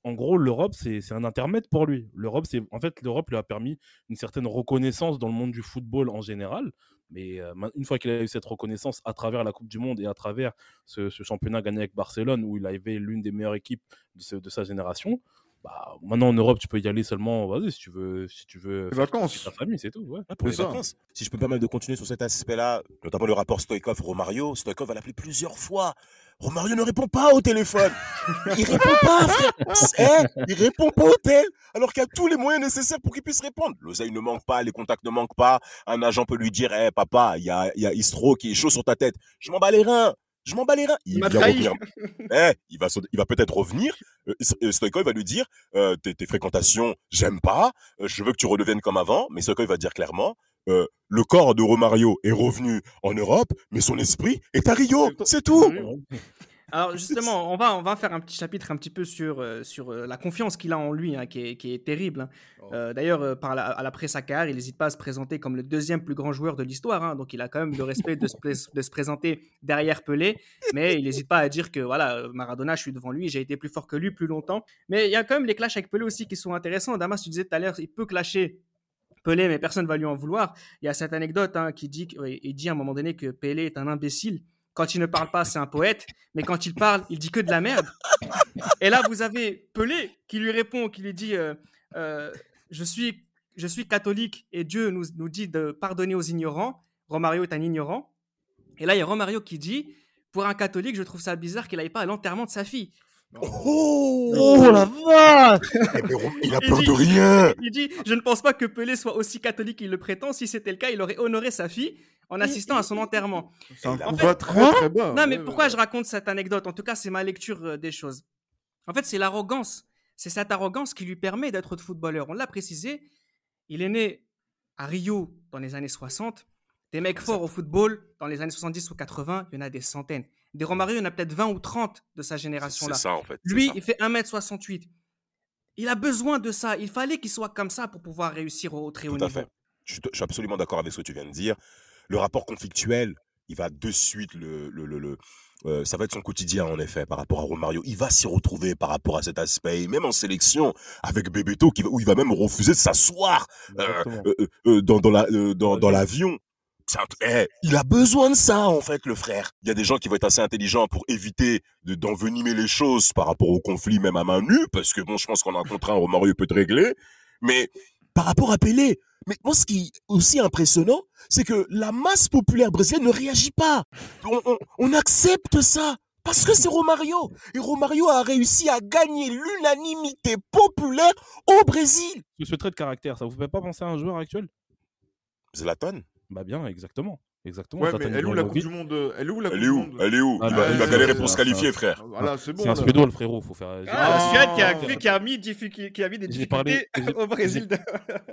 en gros, l'Europe c'est c'est un intermède pour lui. L'Europe, c'est en fait l'Europe lui a permis une certaine reconnaissance dans le monde du football en général. Mais euh, ma- une fois qu'il a eu cette reconnaissance à travers la Coupe du Monde et à travers ce, ce championnat gagné avec Barcelone, où il avait l'une des meilleures équipes de, ce- de sa génération, bah, maintenant en Europe, tu peux y aller seulement, vas-y, si tu veux, si tu veux Les vacances. ta famille, c'est tout. Ouais. Pour les ça. vacances. Si je peux me permettre de continuer sur cet aspect-là, notamment le rapport Stoïkov-Romario, Stoïkov va l'appeler plusieurs fois. Romario ne répond pas au téléphone. Il répond pas, frère. Eh, il répond pas au tel, alors qu'il y a tous les moyens nécessaires pour qu'il puisse répondre. L'oseille ne manque pas, les contacts ne manquent pas. Un agent peut lui dire, eh, papa, il y a, il y a Istro qui est chaud sur ta tête. Je m'en bats les reins. Je m'en bats les reins. Il vient trahi. revenir. Eh, il va, il va peut-être revenir. Euh, euh, Stoïkov va lui dire, euh, tes, tes fréquentations, j'aime pas. Euh, je veux que tu redeviennes comme avant. Mais Stoïkov va dire clairement, euh, le corps de Romario est revenu en Europe, mais son esprit est à Rio. C'est tout. Alors justement, on va, on va faire un petit chapitre un petit peu sur, euh, sur euh, la confiance qu'il a en lui, hein, qui, est, qui est terrible. hein. Oh. Euh, D'ailleurs, par la, à l'après sa carrière, il n'hésite pas à se présenter comme le deuxième plus grand joueur de l'histoire. hein. donc il a quand même le respect de se, de se présenter derrière Pelé. Mais il n'hésite pas à dire que voilà, Maradona, je suis devant lui, j'ai été plus fort que lui plus longtemps. Mais il y a quand même les clashs avec Pelé aussi qui sont intéressants. Damas, tu disais tout à l'heure, il peut clasher Pelé, mais personne ne va lui en vouloir. Il y a cette anecdote hein, qui dit, dit à un moment donné que Pelé est un imbécile. Quand il ne parle pas, c'est un poète, mais quand il parle, il dit que de la merde. Et là, vous avez Pelé qui lui répond, qui lui dit euh, euh, je, suis, je suis catholique et Dieu nous, nous dit de pardonner aux ignorants. Romario est un ignorant. Et là, il y a Romario qui dit pour un catholique, je trouve ça bizarre qu'il n'aille pas à l'enterrement de sa fille. Oh, la vache Eh, il a Il peur dit- de rien. Il dit Je ne pense pas que Pelé soit aussi catholique qu'il le prétend. Si c'était le cas, il aurait honoré sa fille en assistant à son enterrement. C'est un Il a- combat très très bas. Non, mais Ouais, pourquoi ouais. je raconte cette anecdote? En tout cas, c'est ma lecture euh, des choses. En fait, c'est l'arrogance. C'est cette arrogance qui lui permet d'être footballeur. On l'a précisé. Il est né à Rio dans les années 60. Des mecs forts au football dans les années 70 ou 80, il y en a des centaines. Des Romario, il y en a peut-être 20 ou 30 de sa C'est génération-là. ça, en fait. c'est Lui, il fait 1m68. Il a besoin de ça. Il fallait qu'il soit comme ça pour pouvoir réussir au, très haut Tout à niveau. fait. Je suis, je suis absolument d'accord avec ce que tu viens de dire. Le rapport conflictuel, il va de suite le, le, le- le- euh, ça va être son quotidien en effet par rapport à Romario. Il va s'y retrouver par rapport à cet aspect, et même en sélection avec Bebeto, qui, va- où il va même refuser de s'asseoir euh, euh, dans, dans la, dans, dans eh, il a besoin de ça, en fait, le frère. Il y a des gens qui vont être assez intelligents pour éviter de- d'envenimer les choses par rapport au conflit, même à main nue, parce que bon, je pense qu'on a un contrat, Romario peut te régler. Mais par rapport à Pelé, mais moi, ce qui est aussi impressionnant, c'est que la masse populaire brésilienne ne réagit pas. On, on- on accepte ça. Parce que c'est Romario. Et Romario a réussi à gagner l'unanimité populaire au Brésil. Ce trait de caractère, ça vous fait pas penser à un joueur actuel? Zlatan Bah bien, exactement. Exactement. Ouais, mais elle est où la Coupe du Monde Elle est où la Coupe Elle est du où? Monde? Elle est où? Ah, il, bah, va, il va euh, galérer pour se un- qualifier, frère. Voilà, c'est bon. C'est un. Suédois, le frérot, faut faire. Ah, la Suède qui a, j'ai- qui a mis, qui a mis des difficultés parlé- au Brésil. de-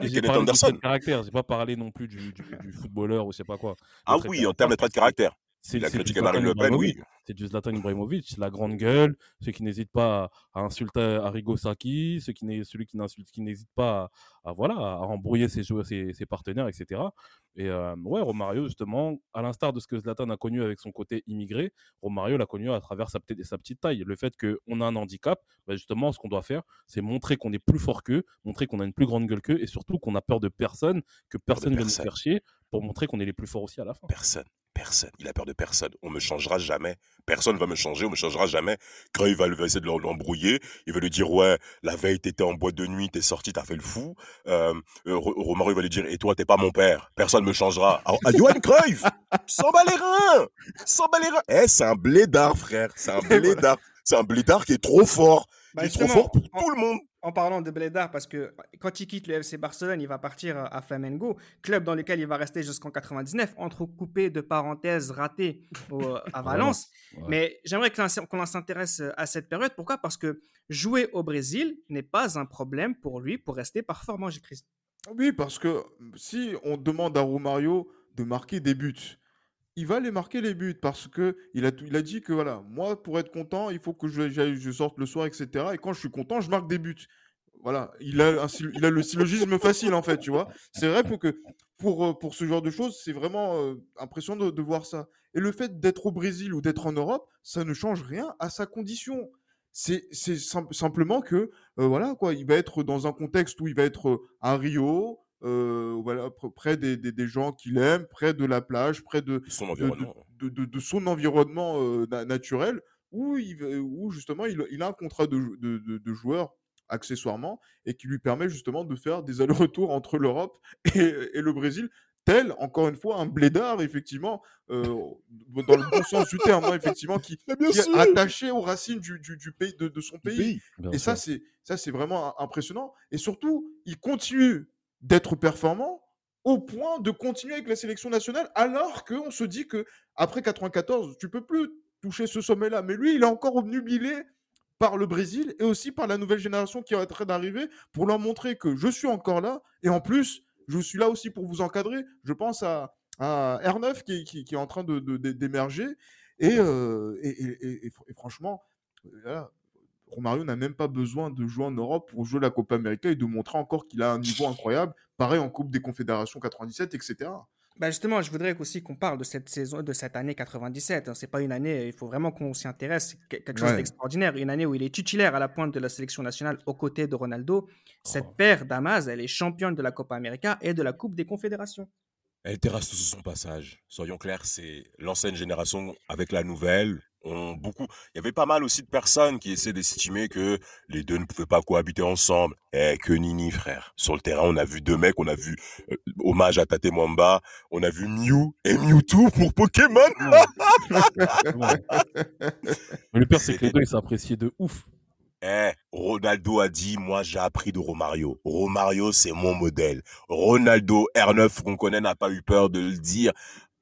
Et J'ai parlé de caractère, j'ai pas parlé non plus du, du, du footballeur ou je sais pas quoi. Ah oui, en termes de trait de caractère. C'est Il a c'est du critiqué Zlatan Marine Le Pen, oui. Ibrahimovic. C'est du Zlatan Ibrahimovic, la grande gueule, ceux qui n'hésitent pas à insulter Arrigo Sacchi, ceux qui n'est- celui qui n'insulte, qui n'hésite pas à, à, voilà, à embrouiller ses, joueurs, ses, ses partenaires, etc. Et euh, ouais, Romario, justement, à l'instar de ce que Zlatan a connu avec son côté immigré, Romario l'a connu à travers sa, petite- sa petite taille. Le fait qu'on a un handicap, bah, justement, ce qu'on doit faire, c'est montrer qu'on est plus fort qu'eux, montrer qu'on a une plus grande gueule qu'eux, et surtout qu'on a peur de personne, que personne ne va nous faire chier, pour montrer qu'on est les plus forts aussi à la fin. Personne. Personne. Il a peur de personne. On me changera jamais. Personne va me changer. On me changera jamais. Cruyff va, va essayer de l'em- l'embrouiller. Il va lui dire ouais, la veille t'étais en boîte de nuit, t'es sorti, t'as fait le fou. Euh, euh, Romario va lui dire et toi t'es pas mon père. Personne me changera. Ah, ah, Johan Cruyff, s'en bat les reins, s'en bat les reins. Eh, c'est un blédard, frère. C'est un blédard. C'est un blédard qui est trop fort. Bah, qui est trop fort pour en- tout le monde. En parlant de Blédard, parce que quand il quitte le FC Barcelone, il va partir à Flamengo, club dans lequel il va rester jusqu'en 99, entrecoupé de parenthèses ratées au- à Valence. Ouais. Mais j'aimerais qu'on s'intéresse à cette période. Pourquoi? Parce que jouer au Brésil n'est pas un problème pour lui pour rester performant, Christ. Oui, parce que si on demande à Romario de marquer des buts, il va les marquer les buts parce que il a, il a dit que voilà, moi pour être content, il faut que je, sorte le soir, etc. Et quand je suis content, je marque des buts. Voilà, il a, un il a le syllogisme facile en fait, tu vois. C'est vrai pour que pour, euh, pour ce genre de choses, c'est vraiment euh, impressionnant de, voir ça. Et le fait d'être au Brésil ou d'être en Europe, ça ne change rien à sa condition. C'est c'est sim- simplement que euh, voilà quoi, il va être dans un contexte où il va être à Rio, euh, voilà, pr- près des, des- des gens qu'il aime, près de la plage, près de, Son environnement. de- de- de son environnement euh, na- naturel, où, il, où justement il, il a un contrat de, jou- de, de- de joueur accessoirement et qui lui permet justement de faire des allers-retours entre l'Europe et, et le Brésil, tel encore une fois un blédard effectivement euh, dans le bon sens du terme, hein, effectivement qui, qui est attaché aux racines du, du- du pays de, de son Du pays. pays. Et ça, c'est ça, c'est vraiment im- impressionnant. Et surtout, il continue d'être performant au point de continuer avec la sélection nationale, alors qu'on se dit que après 94, tu peux plus toucher ce sommet-là. Mais lui, il est encore obnubilé par le Brésil et aussi par la nouvelle génération qui est en train d'arriver pour leur montrer que je suis encore là et en plus, je suis là aussi pour vous encadrer. Je pense à, à R9 qui, qui- qui est en train de- de- de- d'émerger et, euh, et, et- et- et franchement, euh, voilà, Romario n'a même pas besoin de jouer en Europe pour jouer la Copa América et de montrer encore qu'il a un niveau incroyable. Pareil en Coupe des Confédérations 97, etc. Bah justement, je voudrais aussi qu'on parle de cette saison, de cette année 97. hein. C'est pas une année, il faut vraiment qu'on s'y intéresse. C'est que- quelque chose Ouais. d'extraordinaire. Une année où il est titulaire à la pointe de la sélection nationale aux côtés de Ronaldo. Cette Oh. paire Damas, elle est championne de la Copa América et de la Coupe des Confédérations. Elle terrasse tout sur son passage. Soyons clairs, c'est l'ancienne génération avec la nouvelle. On beaucoup. Il y avait pas mal aussi de personnes qui essaient d'estimer que les deux ne pouvaient pas cohabiter ensemble. Eh, que nini, frère. Sur le terrain, on a vu deux mecs. On a vu euh, hommage à Tate Mwamba. On a vu Mew et Mewtwo pour Pokémon. Mais le pire, c'est que les deux, ils s'appréciaient de ouf. Eh, Ronaldo a dit, moi j'ai appris de Romario. Romario, c'est mon modèle. Ronaldo, R9 qu'on connaît, n'a pas eu peur de le dire.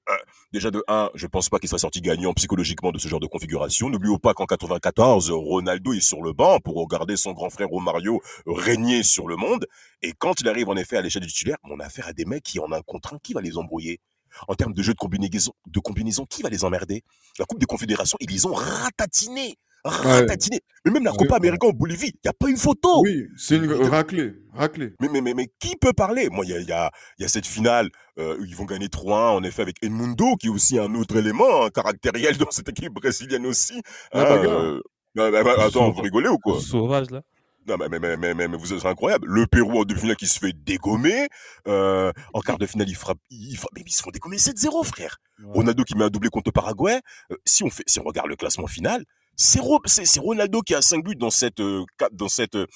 Euh, déjà de 1, je pense pas qu'il soit sorti gagnant psychologiquement de ce genre de configuration. N'oublions pas qu'en 94, Ronaldo est sur le banc pour regarder son grand frère Romario régner sur le monde. Et quand il arrive en effet à l'échelle du titulaire, on a affaire à des mecs qui en un contre un, qui va les embrouiller? En termes de jeu de combinaison, de combinaison, qui va les emmerder? La Coupe des Confédérations, ils les ont ratatinés. Ratatinés. Mais même la Copa. América en Bolivie, il n'y a pas une photo. Oui, c'est une raclée. Raclée. Mais, mais, mais, mais qui peut parler? Moi, il y a, y, a, y a cette finale euh, où ils vont gagner 3-1, en effet, avec Edmundo, qui est aussi un autre élément hein, caractériel dans cette équipe brésilienne aussi. La Hein, euh, bah, bah, bah, attends, vous rigolez ou quoi? Sauvage, là. Non, mais, mais, mais, mais, vous êtes incroyable. Le Pérou en demi-finale qui se fait dégommer. Euh, en quart de finale, il frappe, il frappe, mais ils se font dégommer 7-0, frère. Ouais. Ronaldo qui met un doublé contre le Paraguay. Euh, si on fait, si on regarde le classement final, c'est Ro- c'est c'est Ronaldo qui a 5 buts dans cette, euh, cap- dans cette euh,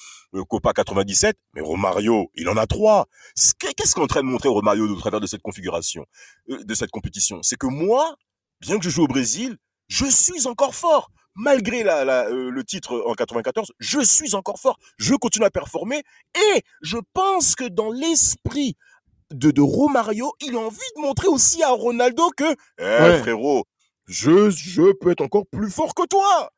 Copa 97. Mais Romario, il en a 3. Qu'est-ce qu'on est en train de montrer Romario au travers de cette configuration, euh, de cette compétition? C'est que moi, bien que je joue au Brésil, je suis encore fort. Malgré la, la, le titre en 94, je suis encore fort. Je continue à performer et je pense que dans l'esprit de, de Romario, il a envie de montrer aussi à Ronaldo que, eh Ouais. frérot, je, je peux être encore plus fort que toi.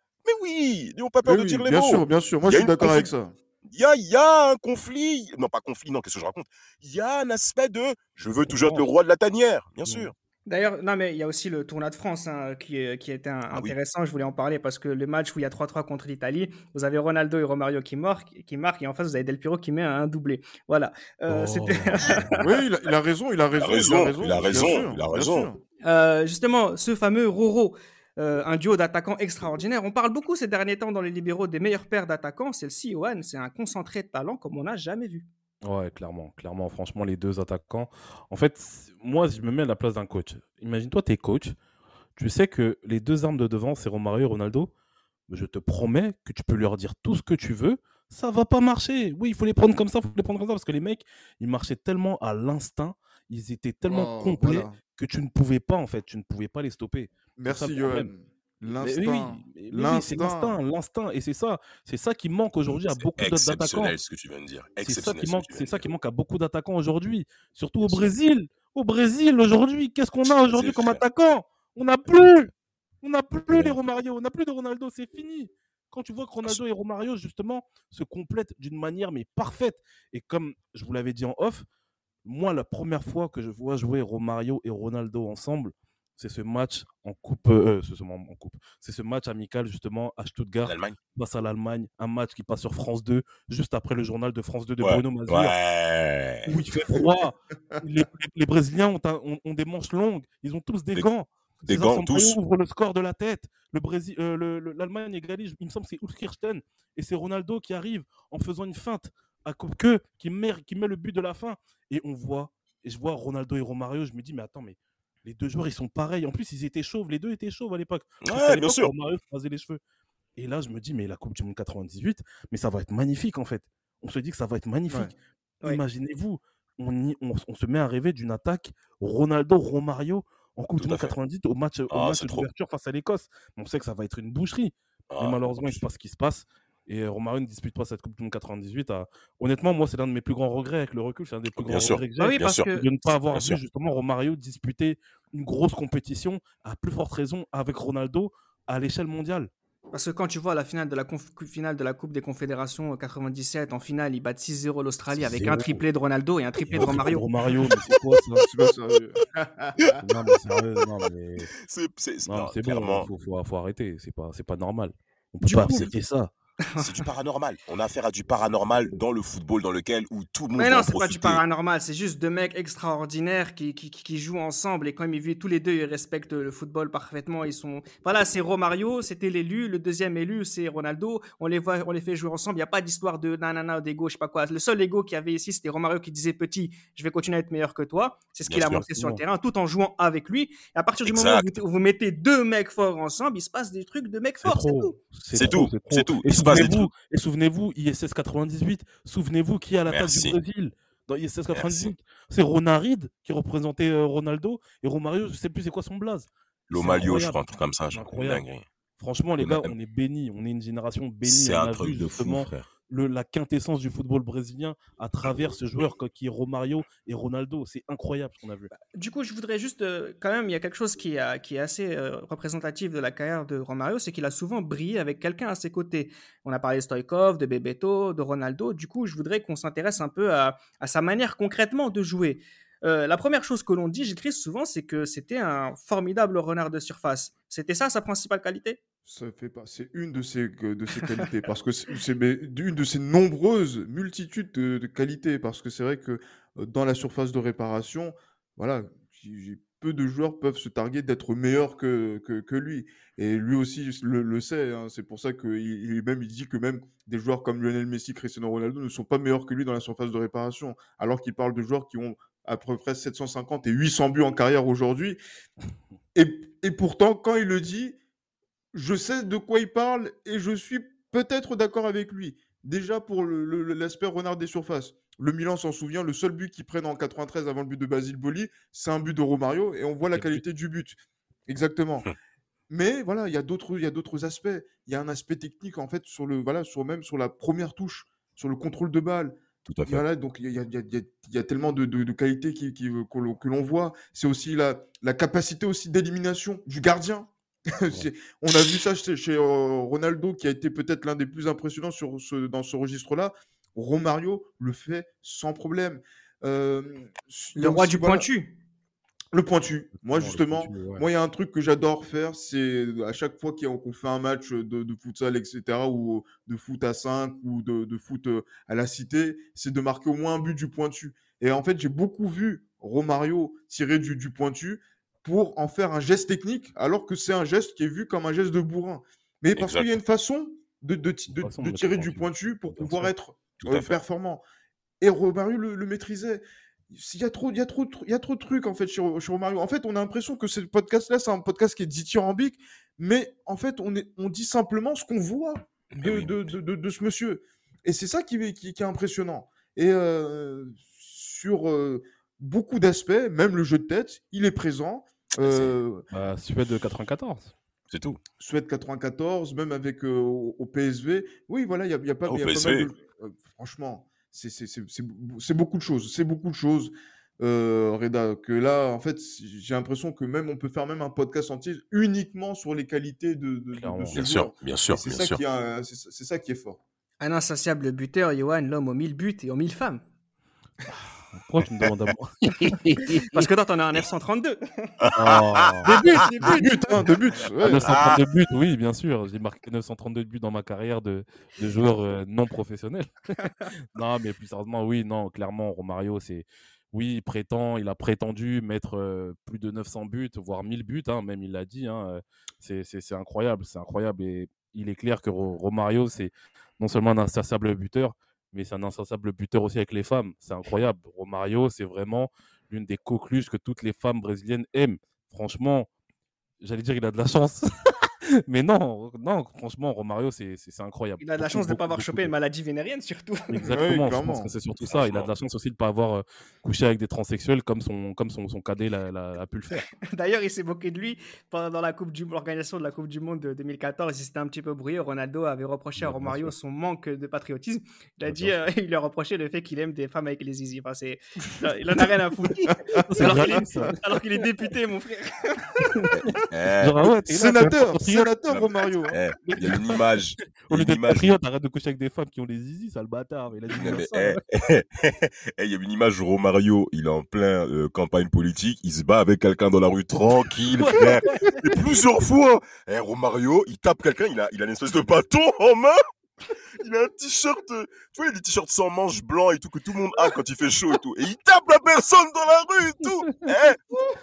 Mais oui, n'ayons pas peur Oui, de oui, dire les bien mots. sûr, bien sûr. Moi, je suis d'accord avec ça. Il y a, y a un conflit, non pas conflit, non, qu'est-ce que je raconte? Il y a un aspect de, je veux toujours être le roi de la tanière, bien Mm. sûr. D'ailleurs, non, mais il y a aussi le tournoi de France hein, qui, qui était un- Ah oui. intéressant. Je voulais en parler parce que le match où il y a 3-3 contre l'Italie, vous avez Ronaldo et Romario qui marquent, qui marquent et en face, vous avez Del Piero qui met un doublé. Voilà. Euh, Oh. Oui, il a, il a raison, il a raison. raison, il a bien raison, sûr, il a bien raison. Euh, justement, ce fameux Roro, euh, un duo d'attaquants extraordinaire. On parle beaucoup ces derniers temps dans les libéraux des meilleurs paires d'attaquants. Celle-ci, Johan, c'est un concentré de talent comme on n'a jamais vu. Ouais, clairement, clairement, franchement, les deux attaquants. En fait, moi, je me mets à la place d'un coach. Imagine-toi, tu es coach, tu sais que les deux armes de devant, c'est Romario et Ronaldo. Mais je te promets que tu peux leur dire tout ce que tu veux, ça va pas marcher. Oui, il faut les prendre comme ça, il faut les prendre comme ça, parce que les mecs, ils marchaient tellement à l'instinct, ils étaient tellement Oh, complets voilà. Que tu ne pouvais pas, en fait, tu ne pouvais pas les stopper. Merci, Johan. L'instinct. oui, mais- mais oui, c'est l'instinct, l'instinct, et c'est ça, c'est ça qui manque aujourd'hui à beaucoup d'attaquants. exceptionnel ce que tu viens de dire. C'est ça qui manque, c'est ça dire. qui manque à beaucoup d'attaquants aujourd'hui, surtout au. Brésil. Au Brésil aujourd'hui, qu'est-ce qu'on a aujourd'hui comme attaquant? On n'a plus, on n'a plus les. Romario, on n'a plus de Ronaldo, c'est fini. Quand tu vois que Ronaldo et Romario justement se complètent d'une manière mais parfaite et comme je vous l'avais dit en off, moi la première fois que je vois jouer Romario et Ronaldo ensemble, c'est ce match en coupe, euh, c'est ce, en coupe, c'est ce match amical justement à Stuttgart face à l'Allemagne, un match qui passe sur France 2 juste après le journal de France 2 de Ouais, Bruno Mazur Ouais. où il fait froid. les, Brésiliens ont, un- ont- ont des manches longues, ils ont tous des, Des- gants. des César gants, tous. ouvre le score de la tête. Le Brésil, euh, le- le- l'Allemagne égalise. Il me semble que c'est Ulskirchen et c'est Ronaldo qui arrive en faisant une feinte à coupe-queue qui met, qui met le but de la fin. Et on voit, et je vois Ronaldo et Romario. Je me dis mais attends mais les deux joueurs ils sont pareils. En plus ils étaient chauves. Les deux étaient chauves à l'époque. Ouais, bien sûr. Romario les cheveux. Et là je me dis mais la Coupe du Monde 98, mais ça va être magnifique en fait. On se dit que ça va être magnifique. Ouais. Imaginez-vous, on, y- on, on se met à rêver d'une attaque Ronaldo-Romario en Coupe Tout du Monde fait. 98 au match, au Ah, match d'ouverture face à l'Écosse. On sait que ça va être une boucherie. Ah, mais malheureusement, il se passe ce qui se passe. Et euh, Romario ne dispute pas cette Coupe du Monde 98. à- Honnêtement, moi, c'est l'un de mes plus grands regrets avec le recul. C'est un des plus Bien grands sûr. regrets que j'ai. Ah oui, bien parce sûr. que De ne pas avoir Bien vu sûr. justement Romario disputer une grosse compétition, à plus forte raison avec Ronaldo à l'échelle mondiale. Parce que quand tu vois la finale de la, conf- finale de la Coupe des Confédérations euh, 97, en finale, ils battent 6-0 l'Australie avec un 6-0. triplé de Ronaldo et un triplé de Romario. Romario, mais c'est quoi ça? C'est pas sérieux. Non, mais sérieux, non, mais. C'est bon, clairement, faut, faut, faut arrêter, c'est pas, c'est pas normal. On peut Du pas coup- accepter ça. C'est du paranormal. On a affaire à du paranormal dans le football dans lequel où tout le monde Mais non, c'est pas du paranormal, c'est juste deux mecs extraordinaires qui, qui, qui- qui jouent ensemble et comme ils vivent tous les deux, ils respectent le football parfaitement. Ils sont, voilà, c'est Romario, c'était l'élu, le deuxième élu, c'est Ronaldo. On les voit, on les fait jouer ensemble. Il y a pas d'histoire de nanana d'ego, je sais pas quoi. Le seul ego qu'il y avait ici, c'était Romario qui disait petit, je vais continuer à être meilleur que toi. C'est ce qu'il a montré sur le terrain, tout en jouant avec lui. Et à partir du moment où vous, vous mettez deux mecs forts ensemble, il se passe des trucs de mecs forts, c'est tout. C'est tout, c'est tout. Souvenez-vous, et souvenez-vous, ISS 98, souvenez-vous qui est à la tête du Brésil dans ISS 98. C'est Ronarid qui représentait euh, Ronaldo et Romario, je sais plus c'est quoi son blaze. L'Omalio, je crois, un truc comme ça. Je. Franchement, les gars, on est bénis. On est une génération bénie. C'est un truc de fou, frère. La quintessence du football brésilien à travers ce joueur qui est Romario et Ronaldo. C'est incroyable ce qu'on a vu. Du coup, je voudrais juste, euh, quand même, il y a quelque chose qui, est assez euh, représentatif de la carrière de Romario, c'est qu'il a souvent brillé avec quelqu'un à ses côtés. On a parlé de Stoïkov, de Bebeto, de Ronaldo. Du coup, je voudrais qu'on s'intéresse un peu à, à sa manière concrètement de jouer. Euh, la première chose que l'on dit, j'écris souvent, c'est que c'était un formidable renard de surface. C'était ça sa principale qualité? Ça fait pas. C'est une de ses, de ses qualités parce que c'est une de ses nombreuses multitudes de, qualités parce que c'est vrai que euh, dans la surface de réparation, voilà, peu de joueurs peuvent se targuer d'être meilleurs que, que, lui. Et lui aussi le, le sait. hein. C'est pour ça qu'il il, même il dit que même des joueurs comme Lionel Messi, Cristiano Ronaldo ne sont pas meilleurs que lui dans la surface de réparation. Alors qu'il parle de joueurs qui ont à peu près 750 et 800 buts en carrière aujourd'hui. Et, et pourtant, quand il le dit, je sais de quoi il parle et je suis peut-être d'accord avec lui. Déjà pour l'aspect renard des surfaces. Le Milan s'en souvient, le seul but qu'ils prennent en 93 avant le but de Basile Boli, c'est un but de Romario et on voit la Et qualité du but. Exactement. Mais voilà, il y a d'autres aspects. Il y a un aspect technique en fait sur le voilà, sur même sur la première touche, sur le contrôle de balle. Tout à fait. Voilà, donc il y a, y y y tellement de, de, de qualités qui, qui- que l'on- que l'on voit. C'est aussi la, la capacité aussi d'élimination du gardien. On a vu ça chez, chez, euh, Ronaldo, qui a été peut-être l'un des plus impressionnants sur ce, dans ce registre-là. Romario le fait sans problème. Euh, Le roi du voilà, pointu. Le pointu. Moi, Non, justement, pointu, ouais. moi, il y a un truc que j'adore faire, c'est à chaque fois qu'on fait un match de, de futsal, etc., ou de foot à 5, ou de, de foot euh, à la cité, c'est de marquer au moins un but du pointu. Et en fait, j'ai beaucoup vu Romario tirer du, du pointu pour en faire un geste technique, alors que c'est un geste qui est vu comme un geste de bourrin. Mais parce qu'il y a une façon de, de, de- façon de tirer du pointu. pour pouvoir sûr. être Tout euh, à fait. performant. Et Romario le, le maîtrisait. Il y, a trop, il, y a trop, il y a trop de trucs en fait chez, chez Romario. En fait, on a l'impression que ce podcast-là, c'est un podcast qui est dithyrambique, mais en fait, on, est, on dit simplement ce qu'on voit de, oui. de, de, de- de ce monsieur. Et c'est ça qui, est- qui, qui est impressionnant. Et euh, sur euh, beaucoup d'aspects, même le jeu de tête, il est présent. Euh, Bah, Suède de 94. C'est tout. Suède 94, même avec euh, au, au PSV. Oui, voilà, il y a, y a pas, au il y a pas PSV. mal de... euh, franchement, c'est c'est- c'est- c'est- c'est beaucoup de choses. C'est beaucoup de choses, euh, Reda, que là, en fait, j'ai l'impression que même on peut faire même un podcast entier uniquement sur les qualités de, de, de- ce Bien joueur. sûr, bien sûr, C'est bien ça, ça qui est fort. Un insatiable buteur, Johan, l'homme aux mille buts et aux mille femmes. Pourquoi tu me demandes à moi? Parce que toi, t'en as un 932. Oh. Des buts, des Deux buts. buts, hein, deux buts. Ah, ouais. 932 buts, oui, bien sûr. J'ai marqué 932 buts dans ma carrière de, de joueur euh, non professionnel. non, mais plus sérieusement, oui, non, clairement, Romario, c'est. Oui, il prétend, il a prétendu mettre euh, plus de 900 buts, voire 1000 buts, hein, même il l'a dit. hein, euh, c'est- c'est c'est incroyable, c'est incroyable. Et il est clair que Ro- Romario, c'est non seulement un insatiable buteur, mais c'est un insatiable buteur aussi avec les femmes. C'est incroyable. Romario, c'est vraiment l'une des coqueluches que toutes les femmes brésiliennes aiment. Franchement, j'allais dire il a de la chance. mais non, non, franchement, Romario, c'est incroyable. Il a de la Beaucoup, chance de ne pas avoir beaucoup chopé une maladie vénérienne, surtout. Exactement, je clairement. pense que c'est surtout ça. Il a de la chance aussi de ne pas avoir euh, couché avec des transsexuels comme son, comme son, son cadet l'a, l'a- a pu le faire. D'ailleurs, il s'est moqué de lui pendant la coupe du l'organisation de la Coupe du Monde de 2014. Il s'était un petit peu brouillé. Ronaldo avait reproché à Romario son manque de patriotisme. Il a dit, euh, il lui a reproché le fait qu'il aime des femmes avec les zizi. Enfin, c'est, il en a rien à foutre. Qu'il est, alors qu'il est député, mon frère. Eh, Genre, ah ouais, t'es là, Sénateur, sénateur Romario. hein. eh, il y a une image. Au lieu une d'être image patriote, arrête de coucher avec des femmes qui ont les zizi, sale bâtard. Il a dit Non, mais, ça, eh, eh, il y a une image Romario, il est en plein euh, campagne politique, il se bat avec quelqu'un dans la rue tranquille, frère. Et plusieurs fois, eh, Romario, il tape quelqu'un, il a, il a une espèce de bâton en main. Il a un t-shirt, euh, tu vois, il a des t-shirts sans manches blancs et tout, que tout le monde a quand il fait chaud et tout. Et il tape la personne dans la rue et tout. Eh,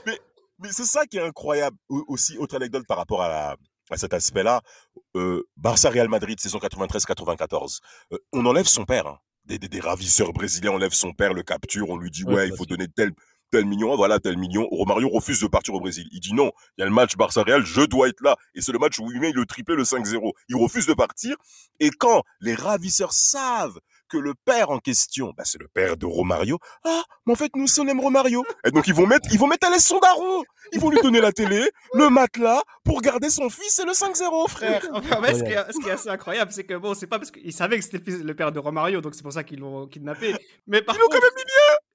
mais mais c'est ça qui est incroyable. Au- Aussi, autre anecdote par rapport à, la- à cet aspect-là. Euh, Barça-Real Madrid, saison 93-94. Euh, on enlève son père. hein. Des, des, des ravisseurs brésiliens enlèvent son père, le capture, on lui dit Ouais, ouais, il faut donner tel, tel million, voilà, tel million. Romario refuse de partir au Brésil. Il dit non, il y a le match Barça-Real, je dois être là. Et c'est le match où il met le triplé, le 5-0. Il refuse de partir. Et quand les ravisseurs savent que le père en question, bah, c'est le père de Romario, ah, mais en fait, nous, on aime Romario. Et donc, ils vont mettre, ils vont mettre à l'aise son daron. Ils vont lui donner la télé, le matelas, pour garder son fils et le 5-0, frère. Enfin, ouais, ce, qui est, ce qui est assez incroyable, c'est que bon, c'est pas parce qu'ils savaient que c'était le, père de Romario, donc c'est pour ça qu'ils l'ont kidnappé. Mais par Ils l'ont quand contre,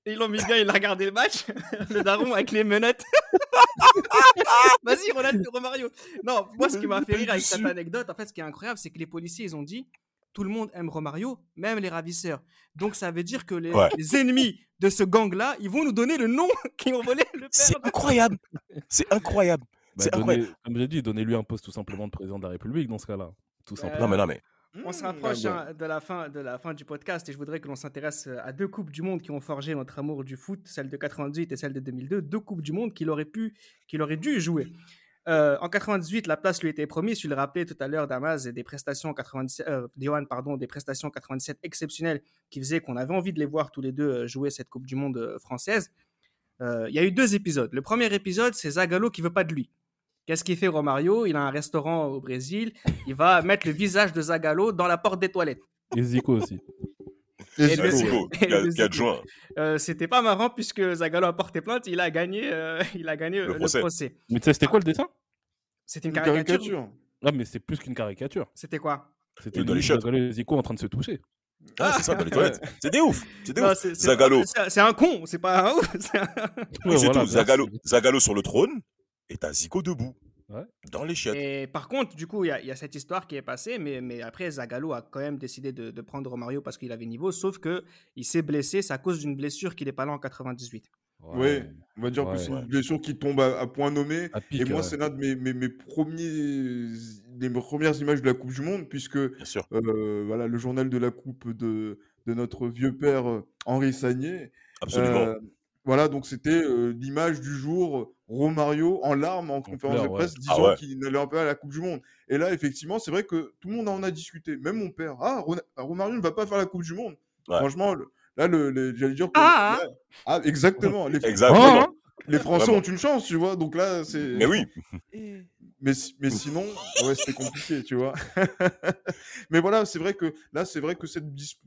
Ils l'ont mis bien, il a regardé le match, le daron avec les menottes. Vas-y, Ronaldo, Romario. Non, moi, ce qui m'a fait rire avec cette anecdote, en fait, ce qui est incroyable, c'est que les policiers, ils ont dit tout le monde aime Romario, même les ravisseurs. Donc, ça veut dire que les, Ouais. les ennemis de ce gang-là, ils vont nous donner le nom qui ont volé le C'est père. incroyable. C'est incroyable. Bah, C'est donnez- incroyable. Comme j'ai dit, donnez-lui un poste tout simplement de président de la République dans ce cas-là. Tout simplement. Non, mais non, mais. On se Mmh, rapproche ah hein, de, la fin, de la fin du podcast et je voudrais que l'on s'intéresse euh, à deux Coupes du Monde qui ont forgé notre amour du foot, celle de 98 et celle de 2002. Deux Coupes du Monde qu'il aurait, pu, qu'il aurait dû jouer. Euh, en 98, la place lui était promise. Tu le rappelais tout à l'heure, Damas, et des prestations en 97, euh, Johan, pardon, des prestations en 97 exceptionnelles qui faisaient qu'on avait envie de les voir tous les deux euh, jouer cette Coupe du Monde française. Il y a eu deux épisodes. Le premier épisode, c'est Zagallo qui veut pas de lui. Qu'est-ce qu'il fait Romario? Il a un restaurant au Brésil. Il va mettre le visage de Zagallo dans la porte des toilettes. Et Zico aussi. Et Et Zico, le- Ouais, Zico, Et le 4 Zico. juin. Euh, C'était pas marrant puisque Zagallo a porté plainte. Il a gagné, euh, il a gagné Le euh, le procès. procès. Mais tu sais, c'était quoi le dessin? C'était une une caricature. caricature. Ah, mais c'est plus qu'une caricature. C'était quoi? C'était dans les. Zagallo et Zico en train de se toucher. Ah, c'est ça, dans les toilettes. C'est des ouf. C'est des Non, ouf. c'est- c'est- Zagallo. c'est- C'est un con, c'est pas un ouf. c'est un- Ouais, c'est voilà, tout. Zagallo. Zagallo sur le trône et t'as Zico debout. Ouais. Dans les chiottes. Et par contre, du coup, il y, a- il y a cette histoire qui est passée, mais, mais après, Zagallo a quand même décidé de, de prendre Romario parce qu'il avait niveau, sauf que il s'est blessé, c'est à cause d'une blessure qu'il n'est pas là en 98. Ouais, on va dire Ouais, que c'est ouais. une blessure qui tombe à, à point nommé. À pic, Et moi, ouais. c'est l'un de mes, mes, mes premiers, des premières images de la Coupe du Monde, puisque euh, voilà, le journal de la Coupe de, de notre vieux père euh, Henri Sagné. Absolument. euh, voilà, donc c'était euh, l'image du jour, Romario en larmes en conférence de ouais. presse, Ah disant ouais. qu'il n'allait pas à la Coupe du Monde. Et là, effectivement, c'est vrai que tout le monde en a discuté, même mon père. Ah, Rona- Romario ne va pas faire la Coupe du Monde. Ouais. Franchement, le- là, le, le- j'allais dire que. Ah, là- ah, exactement. Les, Exactement. Hein les Français Vraiment. ont une chance, tu vois. Donc là, c'est. Mais oui. Mais, mais sinon, ouais, c'était compliqué, tu vois. mais voilà, c'est vrai que là, c'est vrai que cette,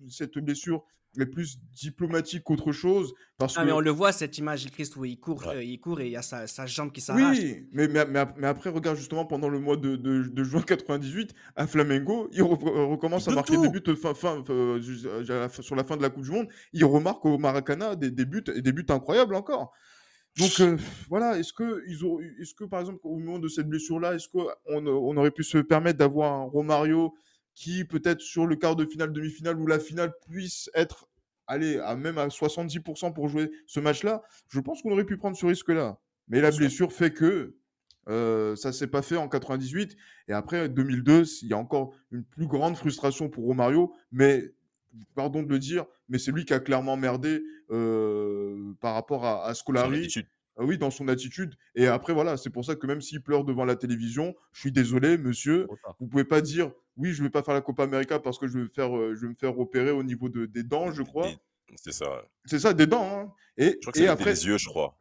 cette blessure est plus diplomatique qu'autre chose. Parce Ah, que... mais on le voit, cette image, Christ, où il court, Ouais. euh, il court et il y a sa, sa jambe qui s'arrache. Oui, mais, mais, mais, ap- mais après, regarde justement pendant le mois de, de, de juin 98, à Flamengo, il re- euh, recommence Il à marquer tout. des buts fin, fin, euh, fin- sur la fin de la Coupe du Monde. Il remarque au Maracana des, des buts, et des buts incroyables encore. Donc euh, voilà, est-ce que, ils ont, est-ce que par exemple au moment de cette blessure-là, est-ce qu'on on aurait pu se permettre d'avoir un Romario qui peut-être sur le quart de finale, demi-finale ou la finale puisse être, allez, à même à 70% pour jouer ce match-là? Je pense qu'on aurait pu prendre ce risque-là. Mais la blessure fait que euh, ça s'est pas fait en 98. Et après 2002, il y a encore une plus grande frustration pour Romario. Mais pardon de le dire, mais c'est lui qui a clairement merdé euh, par rapport à, Scolari. Ah oui, dans son attitude. Et après, voilà, c'est pour ça que même s'il pleure devant la télévision, je suis désolé, monsieur, vous pouvez pas dire oui, je vais pas faire la Copa América parce que je vais me faire, euh, je vais me faire opérer au niveau de, des dents, je crois. C'est ça. C'est ça, des dents. hein. Et, Je crois que et après, les yeux, je crois.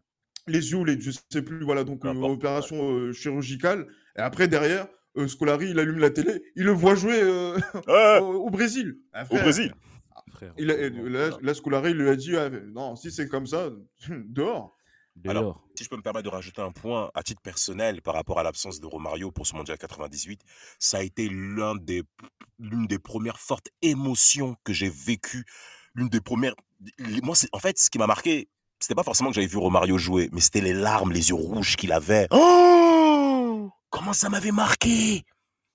les yeux les, je sais plus, voilà, donc opération chirurgicale. Et après, derrière, euh, Scolari, il allume la télé, il le voit jouer euh, Ouais, au, au Brésil. Ah, au Brésil. Frère, Il a, on- et on- là, là, Scolari, il lui a dit, ah, non, si c'est comme ça, dehors. Alors, lors. Si je peux me permettre de rajouter un point à titre personnel par rapport à l'absence de Romario pour ce mondial 98, ça a été des l'une des premières fortes émotions que j'ai vécues, l'une des premières moi en fait ce qui m'a marqué, c'était pas forcément que j'avais vu Romario jouer, mais c'était les larmes, les yeux rouges qu'il avait. Oh Comment ça m'avait marqué?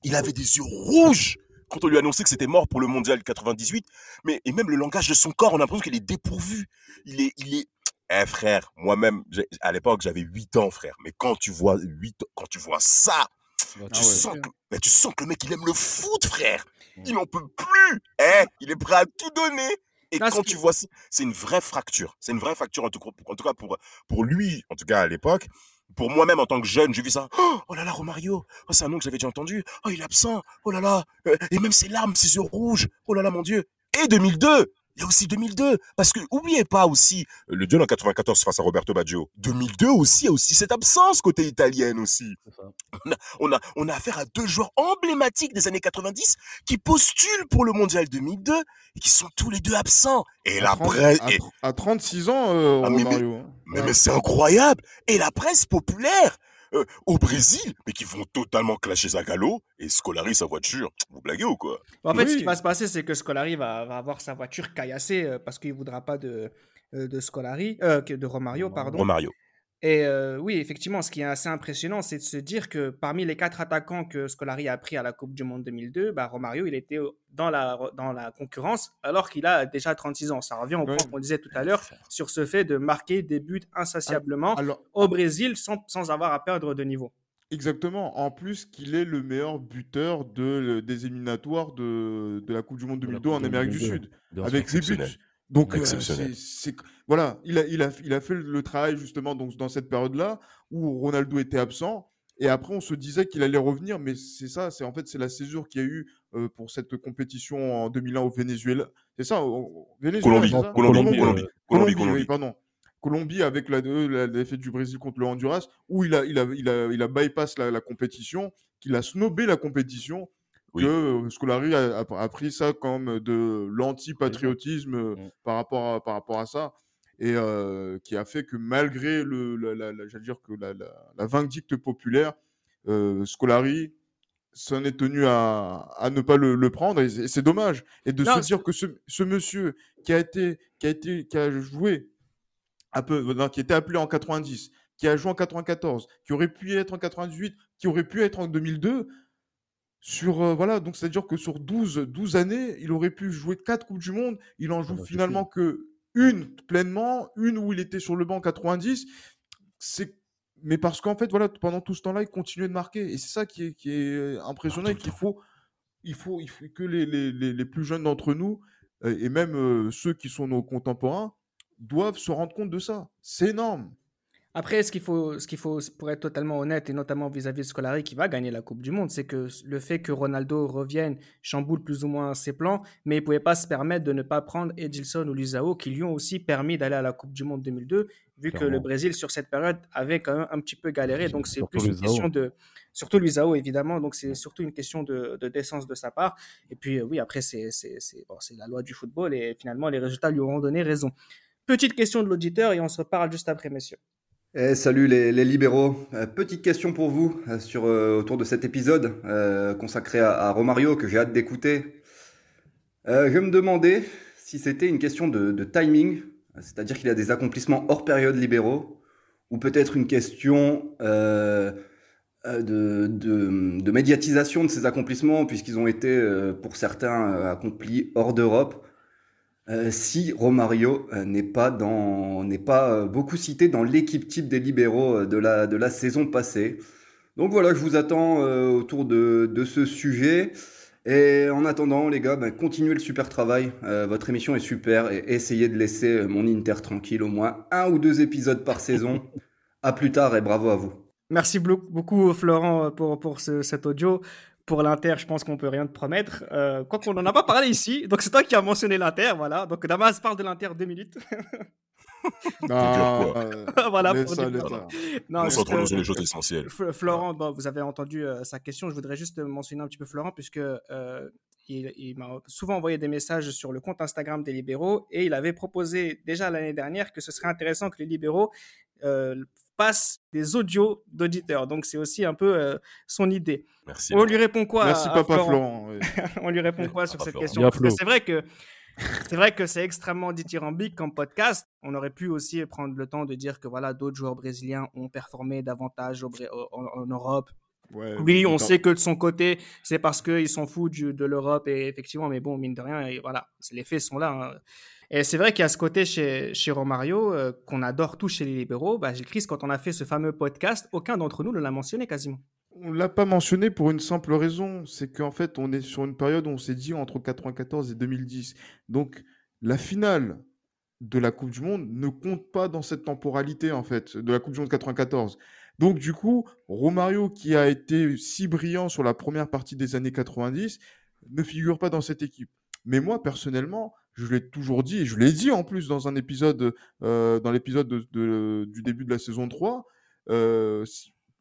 Il avait des yeux rouges quand on lui a annoncé que c'était mort pour le mondial 98, mais et même le langage de son corps, on a l'impression qu'il est dépourvu. Il est il est eh frère, moi-même, à l'époque, j'avais 8 ans, frère. Mais quand tu vois 8, quand tu vois ça, Bah, tu, ouais. sens que, mais tu sens que le mec, il aime le foot, frère. Il n'en peut plus. Eh, il est prêt à tout donner. Et Non, quand tu vois ça, c'est une vraie fracture. C'est une vraie fracture, en tout, cas- en tout cas pour, pour lui, en tout cas à l'époque. Pour moi-même, en tant que jeune, j'ai vu ça. Oh, là là, Romario. Oh, c'est un nom que j'avais déjà entendu. Oh, il est absent. Oh là là. Euh, Et même ses larmes, ses yeux rouges. Oh là là, mon Dieu. Et 2002. Il y a aussi 2002. Parce que, oubliez pas aussi, euh, le duel en 94 face à Roberto Baggio. 2002 aussi, il y a aussi cette absence côté italienne aussi. On a, on a affaire à deux joueurs emblématiques des années 90 qui postulent pour le mondial 2002 et qui sont tous les deux absents. Et la à, 30 presse, à, et- tr- à 36 ans, euh, Ah, mais- hein. mais, Ouais. mais c'est incroyable. Et la presse populaire euh, au Brésil, mais qui vont totalement clasher Zagallo et Scolari sa voiture. Vous blaguez ou quoi? En fait, ce qui va se passer, c'est que Scolari va, va avoir sa voiture caillassée euh, parce qu'il ne voudra pas de, euh, de Scolari, euh, de Romario, pardon. Romario. Et euh, oui, effectivement, ce qui est assez impressionnant, c'est de se dire que parmi les quatre attaquants que Scolari a pris à la Coupe du Monde 2002, bah, Romario, il était dans la, dans la concurrence alors qu'il a déjà 36 ans. Ça revient au point qu'on disait tout à l'heure sur ce fait de marquer des buts insatiablement Alors, au Brésil sans, sans avoir à perdre de niveau. Exactement. En plus qu'il est le meilleur buteur de, des éliminatoires de, de la Coupe du Monde De la 2002 Coupe en Amérique du 2002. Sud, avec des buts. Donc, euh, c'est, voilà, il a, il, a, il a fait le travail justement donc, dans cette période-là où Ronaldo était absent. Et après, on se disait qu'il allait revenir, mais c'est ça, c'est en fait c'est la césure qu'il y a eu euh, pour cette compétition en 2001 au Venezuela. C'est ça, au, Venezuela, Colombie, ça Colombie, Colombie, Colombie, euh, Colombie, Colombie, oui, pardon. Colombie avec la, la, la défaite du Brésil contre le Honduras, où il a, il a, il a, il a bypass la, la compétition, qu'il a snobé la compétition, Oui. que euh, Scolari a, a- a pris ça comme de l'anti-patriotisme euh, Mm. par, rapport à, par rapport à ça, et euh, qui a fait que malgré le, la, la- la- j'allais dire que la, vindicte populaire, euh, Scolari s'en est tenu à, à ne pas le, le prendre, et c'est et c'est dommage. Et de Non, se dire que ce, ce monsieur qui a été, qui a été, qui a joué un peu, non, qui était appelé en 90, qui a joué en 94, qui aurait pu être en 98, qui aurait pu être en 2002. Sur, euh, voilà, donc c'est-à-dire que sur 12, 12 années, il aurait pu jouer 4 Coupes du Monde. Il en joue bah, finalement que une pleinement, une où il était sur le banc en 90. C'est... Mais parce qu'en fait, voilà, pendant tout ce temps-là, il continuait de marquer. Et c'est ça qui est, qui est impressionnant et qu'il faut, il faut, il faut que les, les, les, les plus jeunes d'entre nous, euh, et même euh, ceux qui sont nos contemporains, doivent se rendre compte de ça. C'est énorme. Après, ce qu'il faut, ce qu'il faut, pour être totalement honnête, et notamment vis-à-vis de Scolari qui va gagner la Coupe du Monde, c'est que le fait que Ronaldo revienne chamboule plus ou moins ses plans, mais il ne pouvait pas se permettre de ne pas prendre Edilson ou Luisao, qui lui ont aussi permis d'aller à la Coupe du Monde 2002, vu que le Brésil, sur cette période, avait quand même un petit peu galéré. Donc, c'est plus une question de. Surtout Luisao, évidemment. Donc, c'est surtout une question de, de décence de sa part. Et puis, euh, oui, après, c'est c'est- c'est- bon, c'est la loi du football, et finalement, les résultats lui auront donné raison. Petite question de l'auditeur, et on se reparle juste après, messieurs. Eh, salut les, libéraux. Euh, petite question pour vous euh, euh, autour de cet épisode consacré à, Romario que j'ai hâte d'écouter. Je me demandais si c'était une question de, timing, c'est-à-dire qu'il a des accomplissements hors période libéraux, ou peut-être une question de, médiatisation de ces accomplissements, puisqu'ils ont été pour certains accomplis hors d'Europe. Euh, si Romario euh, n'est pas dans n'est pas euh, beaucoup cité dans l'équipe type des libéraux de la de la saison passée. Donc voilà, je vous attends autour de, de ce sujet. Et en attendant, les gars, ben, continuez le super travail. Votre émission est super et essayez de laisser mon Inter tranquille au moins un ou deux épisodes par saison. À plus tard et bravo à vous. Merci beaucoup, Florent, pour, pour ce- cet audio. Pour l'Inter, je pense qu'on peut rien te promettre. Euh, quoi qu'on n'en a pas parlé ici. Donc, c'est toi qui as mentionné l'Inter. Voilà. Donc, Damas parle de l'Inter deux minutes. Non, euh, voilà pour ça, dire-. Non, juste, Concentrons-nous euh, sur les choses essentielles. Florent, bon, vous avez entendu euh, sa question. Je voudrais juste mentionner un petit peu Florent, puisque euh, il, il m'a souvent envoyé des messages sur le compte Instagram des libéraux et il avait proposé déjà l'année dernière que ce serait intéressant que les libéraux passent des audios d'auditeurs. Donc, c'est aussi un peu euh, son idée. Merci. On lui répond quoi Merci à- à papa Florent Florent. ouais. on lui répond quoi sur cette Florent. question? Parce que c'est vrai que c'est vrai que c'est extrêmement dithyrambique comme podcast. On aurait pu aussi prendre le temps de dire que voilà, d'autres joueurs brésiliens ont performé davantage au en, en Europe. Ouais, Oui, on sait que de son côté, c'est parce qu'ils s'en foutent de l'Europe et effectivement, mais bon, mine de rien, et voilà, c'est- les faits sont là. hein. Et c'est vrai qu'il y a ce côté chez, Romario euh, qu'on adore tous chez les libéraux. Bah, Gilles Christ, quand on a fait ce fameux podcast, aucun d'entre nous ne l'a mentionné quasiment. On l'a pas mentionné pour une simple raison, c'est qu'en fait, on est sur une période où on s'est dit entre 94 et 2010. Donc, la finale de la Coupe du Monde ne compte pas dans cette temporalité, en fait, de la Coupe du Monde 94. Donc, du coup, Romario, qui a été si brillant sur la première partie des années 90, ne figure pas dans cette équipe. Mais moi, personnellement, je l'ai toujours dit, et je l'ai dit en plus dans un épisode, euh, dans l'épisode de- de- du début de la saison 3, euh,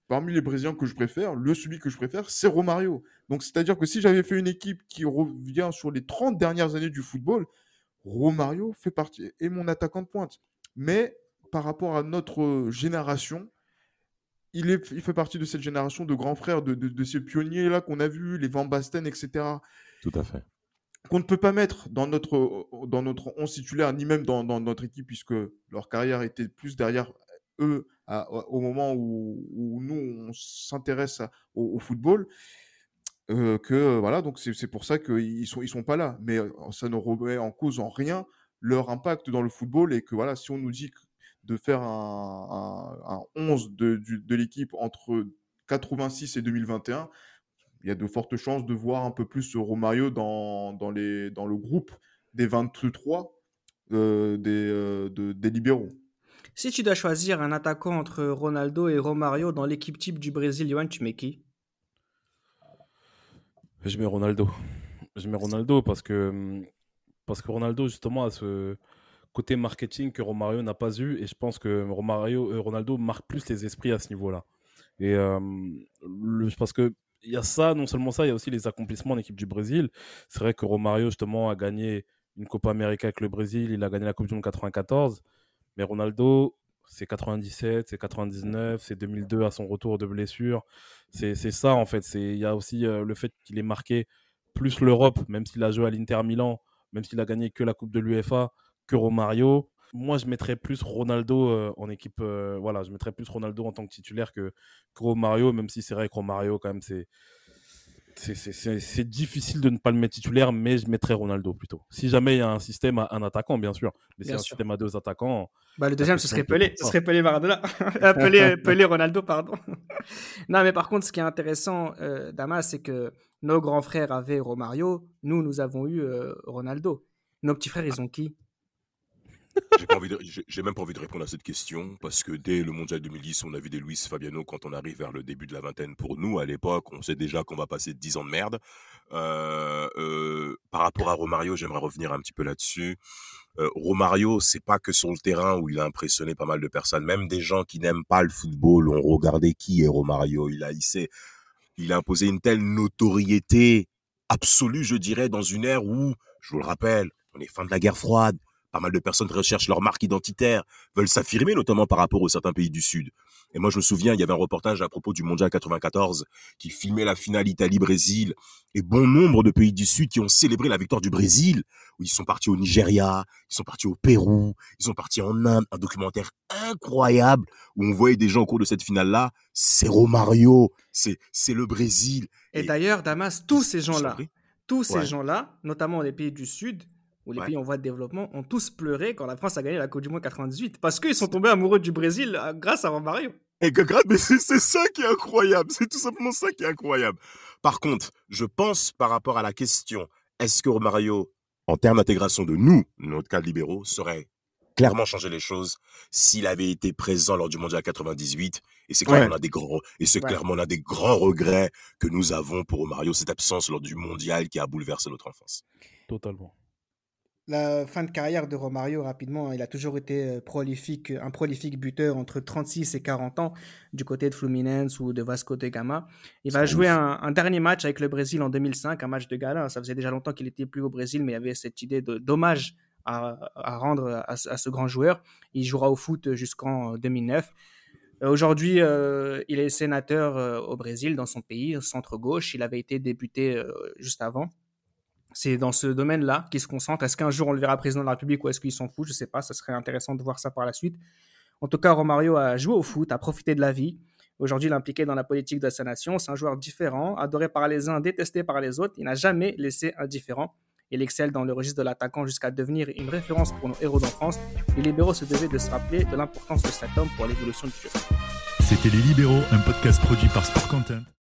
parmi les Brésiliens que je préfère, le celui que je préfère, c'est Romario. Donc, c'est-à-dire que si j'avais fait une équipe qui revient sur les 30 dernières années du football, Romario fait partie, est mon attaquant de pointe. Mais par rapport à notre génération, il, est, il fait partie de cette génération de grands frères, de, de, de ces pionniers-là qu'on a vus, les Van Basten, etc., Tout à fait. Qu'on ne peut pas mettre dans notre, dans notre 11 titulaire, ni même dans, notre équipe, puisque leur carrière était plus derrière eux au moment où, nous, on s'intéresse au, football. euh, que voilà, donc c'est pour ça qu'ils sont, ils sont pas là. Mais euh, ça ne remet en cause en rien leur impact dans le football et que voilà, si on nous dit de faire un, un, un 11 de, de l'équipe entre 86 et 2021, il y a de fortes chances de voir un peu plus Romario dans, dans, les, dans le groupe des 23 euh, des, euh, de- des libéraux. Si tu dois choisir un attaquant entre Ronaldo et Romario dans l'équipe type du Brésil, Johan, tu mets qui? Je mets Ronaldo. Je mets Ronaldo parce que, parce que Ronaldo, justement, a ce côté marketing que Romario n'a pas eu. Et je pense que Romario, euh, Ronaldo marque plus les esprits à ce niveau-là. Et euh, le- parce que il y a ça, non seulement ça, il y a aussi les accomplissements en équipe du Brésil. C'est vrai que Romario, justement, a gagné une Copa América avec le Brésil. Il a gagné la Coupe du Monde 94. Mais Ronaldo, c'est 97, c'est 99, c'est 2002 à son retour de blessure. C'est ça, en fait. Il y a aussi euh, le fait qu'il ait marqué plus l'Europe, même s'il a joué à l'Inter Milan, même s'il a gagné que la Coupe de l'UEFA, que Romario. Moi, je mettrais plus Ronaldo euh, en équipe. euh, voilà, je mettrais plus Ronaldo en tant que titulaire que, que Romario, même si c'est vrai que Romario, quand même, c'est. c'est- difficile de ne pas le mettre titulaire, mais je mettrais Ronaldo plutôt. Si jamais il y a un système à un attaquant, bien sûr. Mais si un sûr. système à deux attaquants, Bah, le deuxième, ce serait Pelé. Ce serait Pelé Maradona. Euh, Pelé, Pelé Ronaldo, pardon. non, mais par contre, ce qui est intéressant, euh, Damas, c'est que nos grands frères avaient Romario. Nous, nous avons eu euh, Ronaldo. Nos petits frères, ils ont qui? J'ai même pas envie de répondre à cette question parce que dès le mondial 2010, on a vu des Luis Fabiano quand on arrive vers le début de la vingtaine. Pour nous, à l'époque, on sait déjà qu'on va passer 10 ans de merde. Euh, euh, par rapport à Romario, j'aimerais revenir un petit peu là-dessus. Euh, Romario, c'est pas que sur le terrain où il a impressionné pas mal de personnes, même des gens qui n'aiment pas le football ont regardé qui est Romario. Il a, s'est- il a imposé une telle notoriété absolue, je dirais, dans une ère où, je vous le rappelle, on est fin de la guerre froide. Pas mal de personnes recherchent leur marque identitaire, veulent s'affirmer, notamment par rapport aux certains pays du Sud. Et moi, je me souviens, il y avait un reportage à propos du Mondial 94 qui filmait la finale Italie-Brésil et bon nombre de pays du Sud qui ont célébré la victoire du Brésil, où ils sont partis au Nigeria, ils sont partis au Pérou, ils sont partis en Inde, un documentaire incroyable où on voyait des gens au cours de cette finale-là, c'est Romario, c'est, c'est le Brésil. Et Et- d'ailleurs, Damas, tous ces gens-là, tous ces Ouais. gens-là, notamment les pays du Sud, ou les Ouais. pays en voie de développement, ont tous pleuré quand la France a gagné la Coupe du Monde 98. Parce qu'ils sont tombés amoureux du Brésil euh, grâce à Romario. Et que mais c'est ça qui est incroyable. C'est tout simplement ça qui est incroyable. Par contre, je pense par rapport à la question, est-ce que Romario, en termes d'intégration de nous, notre cadre libéraux, saurait clairement changer les choses s'il avait été présent lors du mondial 98 et c'est clairement Ouais. l'un des grands et c'est Ouais. clairement l'un des grands regrets que nous avons pour Romario cette absence lors du mondial qui a bouleversé notre enfance. totalement. La fin de carrière de Romario, rapidement, il a toujours été euh, prolifique, un prolifique buteur entre 36 et 40 ans du côté de Fluminense ou de Vasco de Gama. Il va jouer un, un dernier match avec le Brésil en 2005, un match de gala. Ça faisait déjà longtemps qu'il était plus au Brésil, mais il y avait cette idée de dommage à, à rendre à, ce- à ce grand joueur. Il jouera au foot jusqu'en 2009. Euh, Aujourd'hui, euh, il est sénateur euh, au Brésil, dans son pays, centre-gauche. Il avait été député euh, juste avant. C'est dans ce domaine-là qu'il se concentre. Est-ce qu'un jour on le verra président de la République ou est-ce qu'il s'en fout Je ne sais pas. Ça serait intéressant de voir ça par la suite. En tout cas, Romario a joué au foot, a profité de la vie. Aujourd'hui, il est impliqué dans la politique de sa nation. C'est un joueur différent, adoré par les uns, détesté par les autres. Il n'a jamais laissé indifférent. Il excelle dans le registre de l'attaquant jusqu'à devenir une référence pour nos héros d'enfance. Les libéraux se devaient de se rappeler de l'importance de cet homme pour l'évolution du jeu. C'était Les Libéraux, un podcast produit par Sport Content.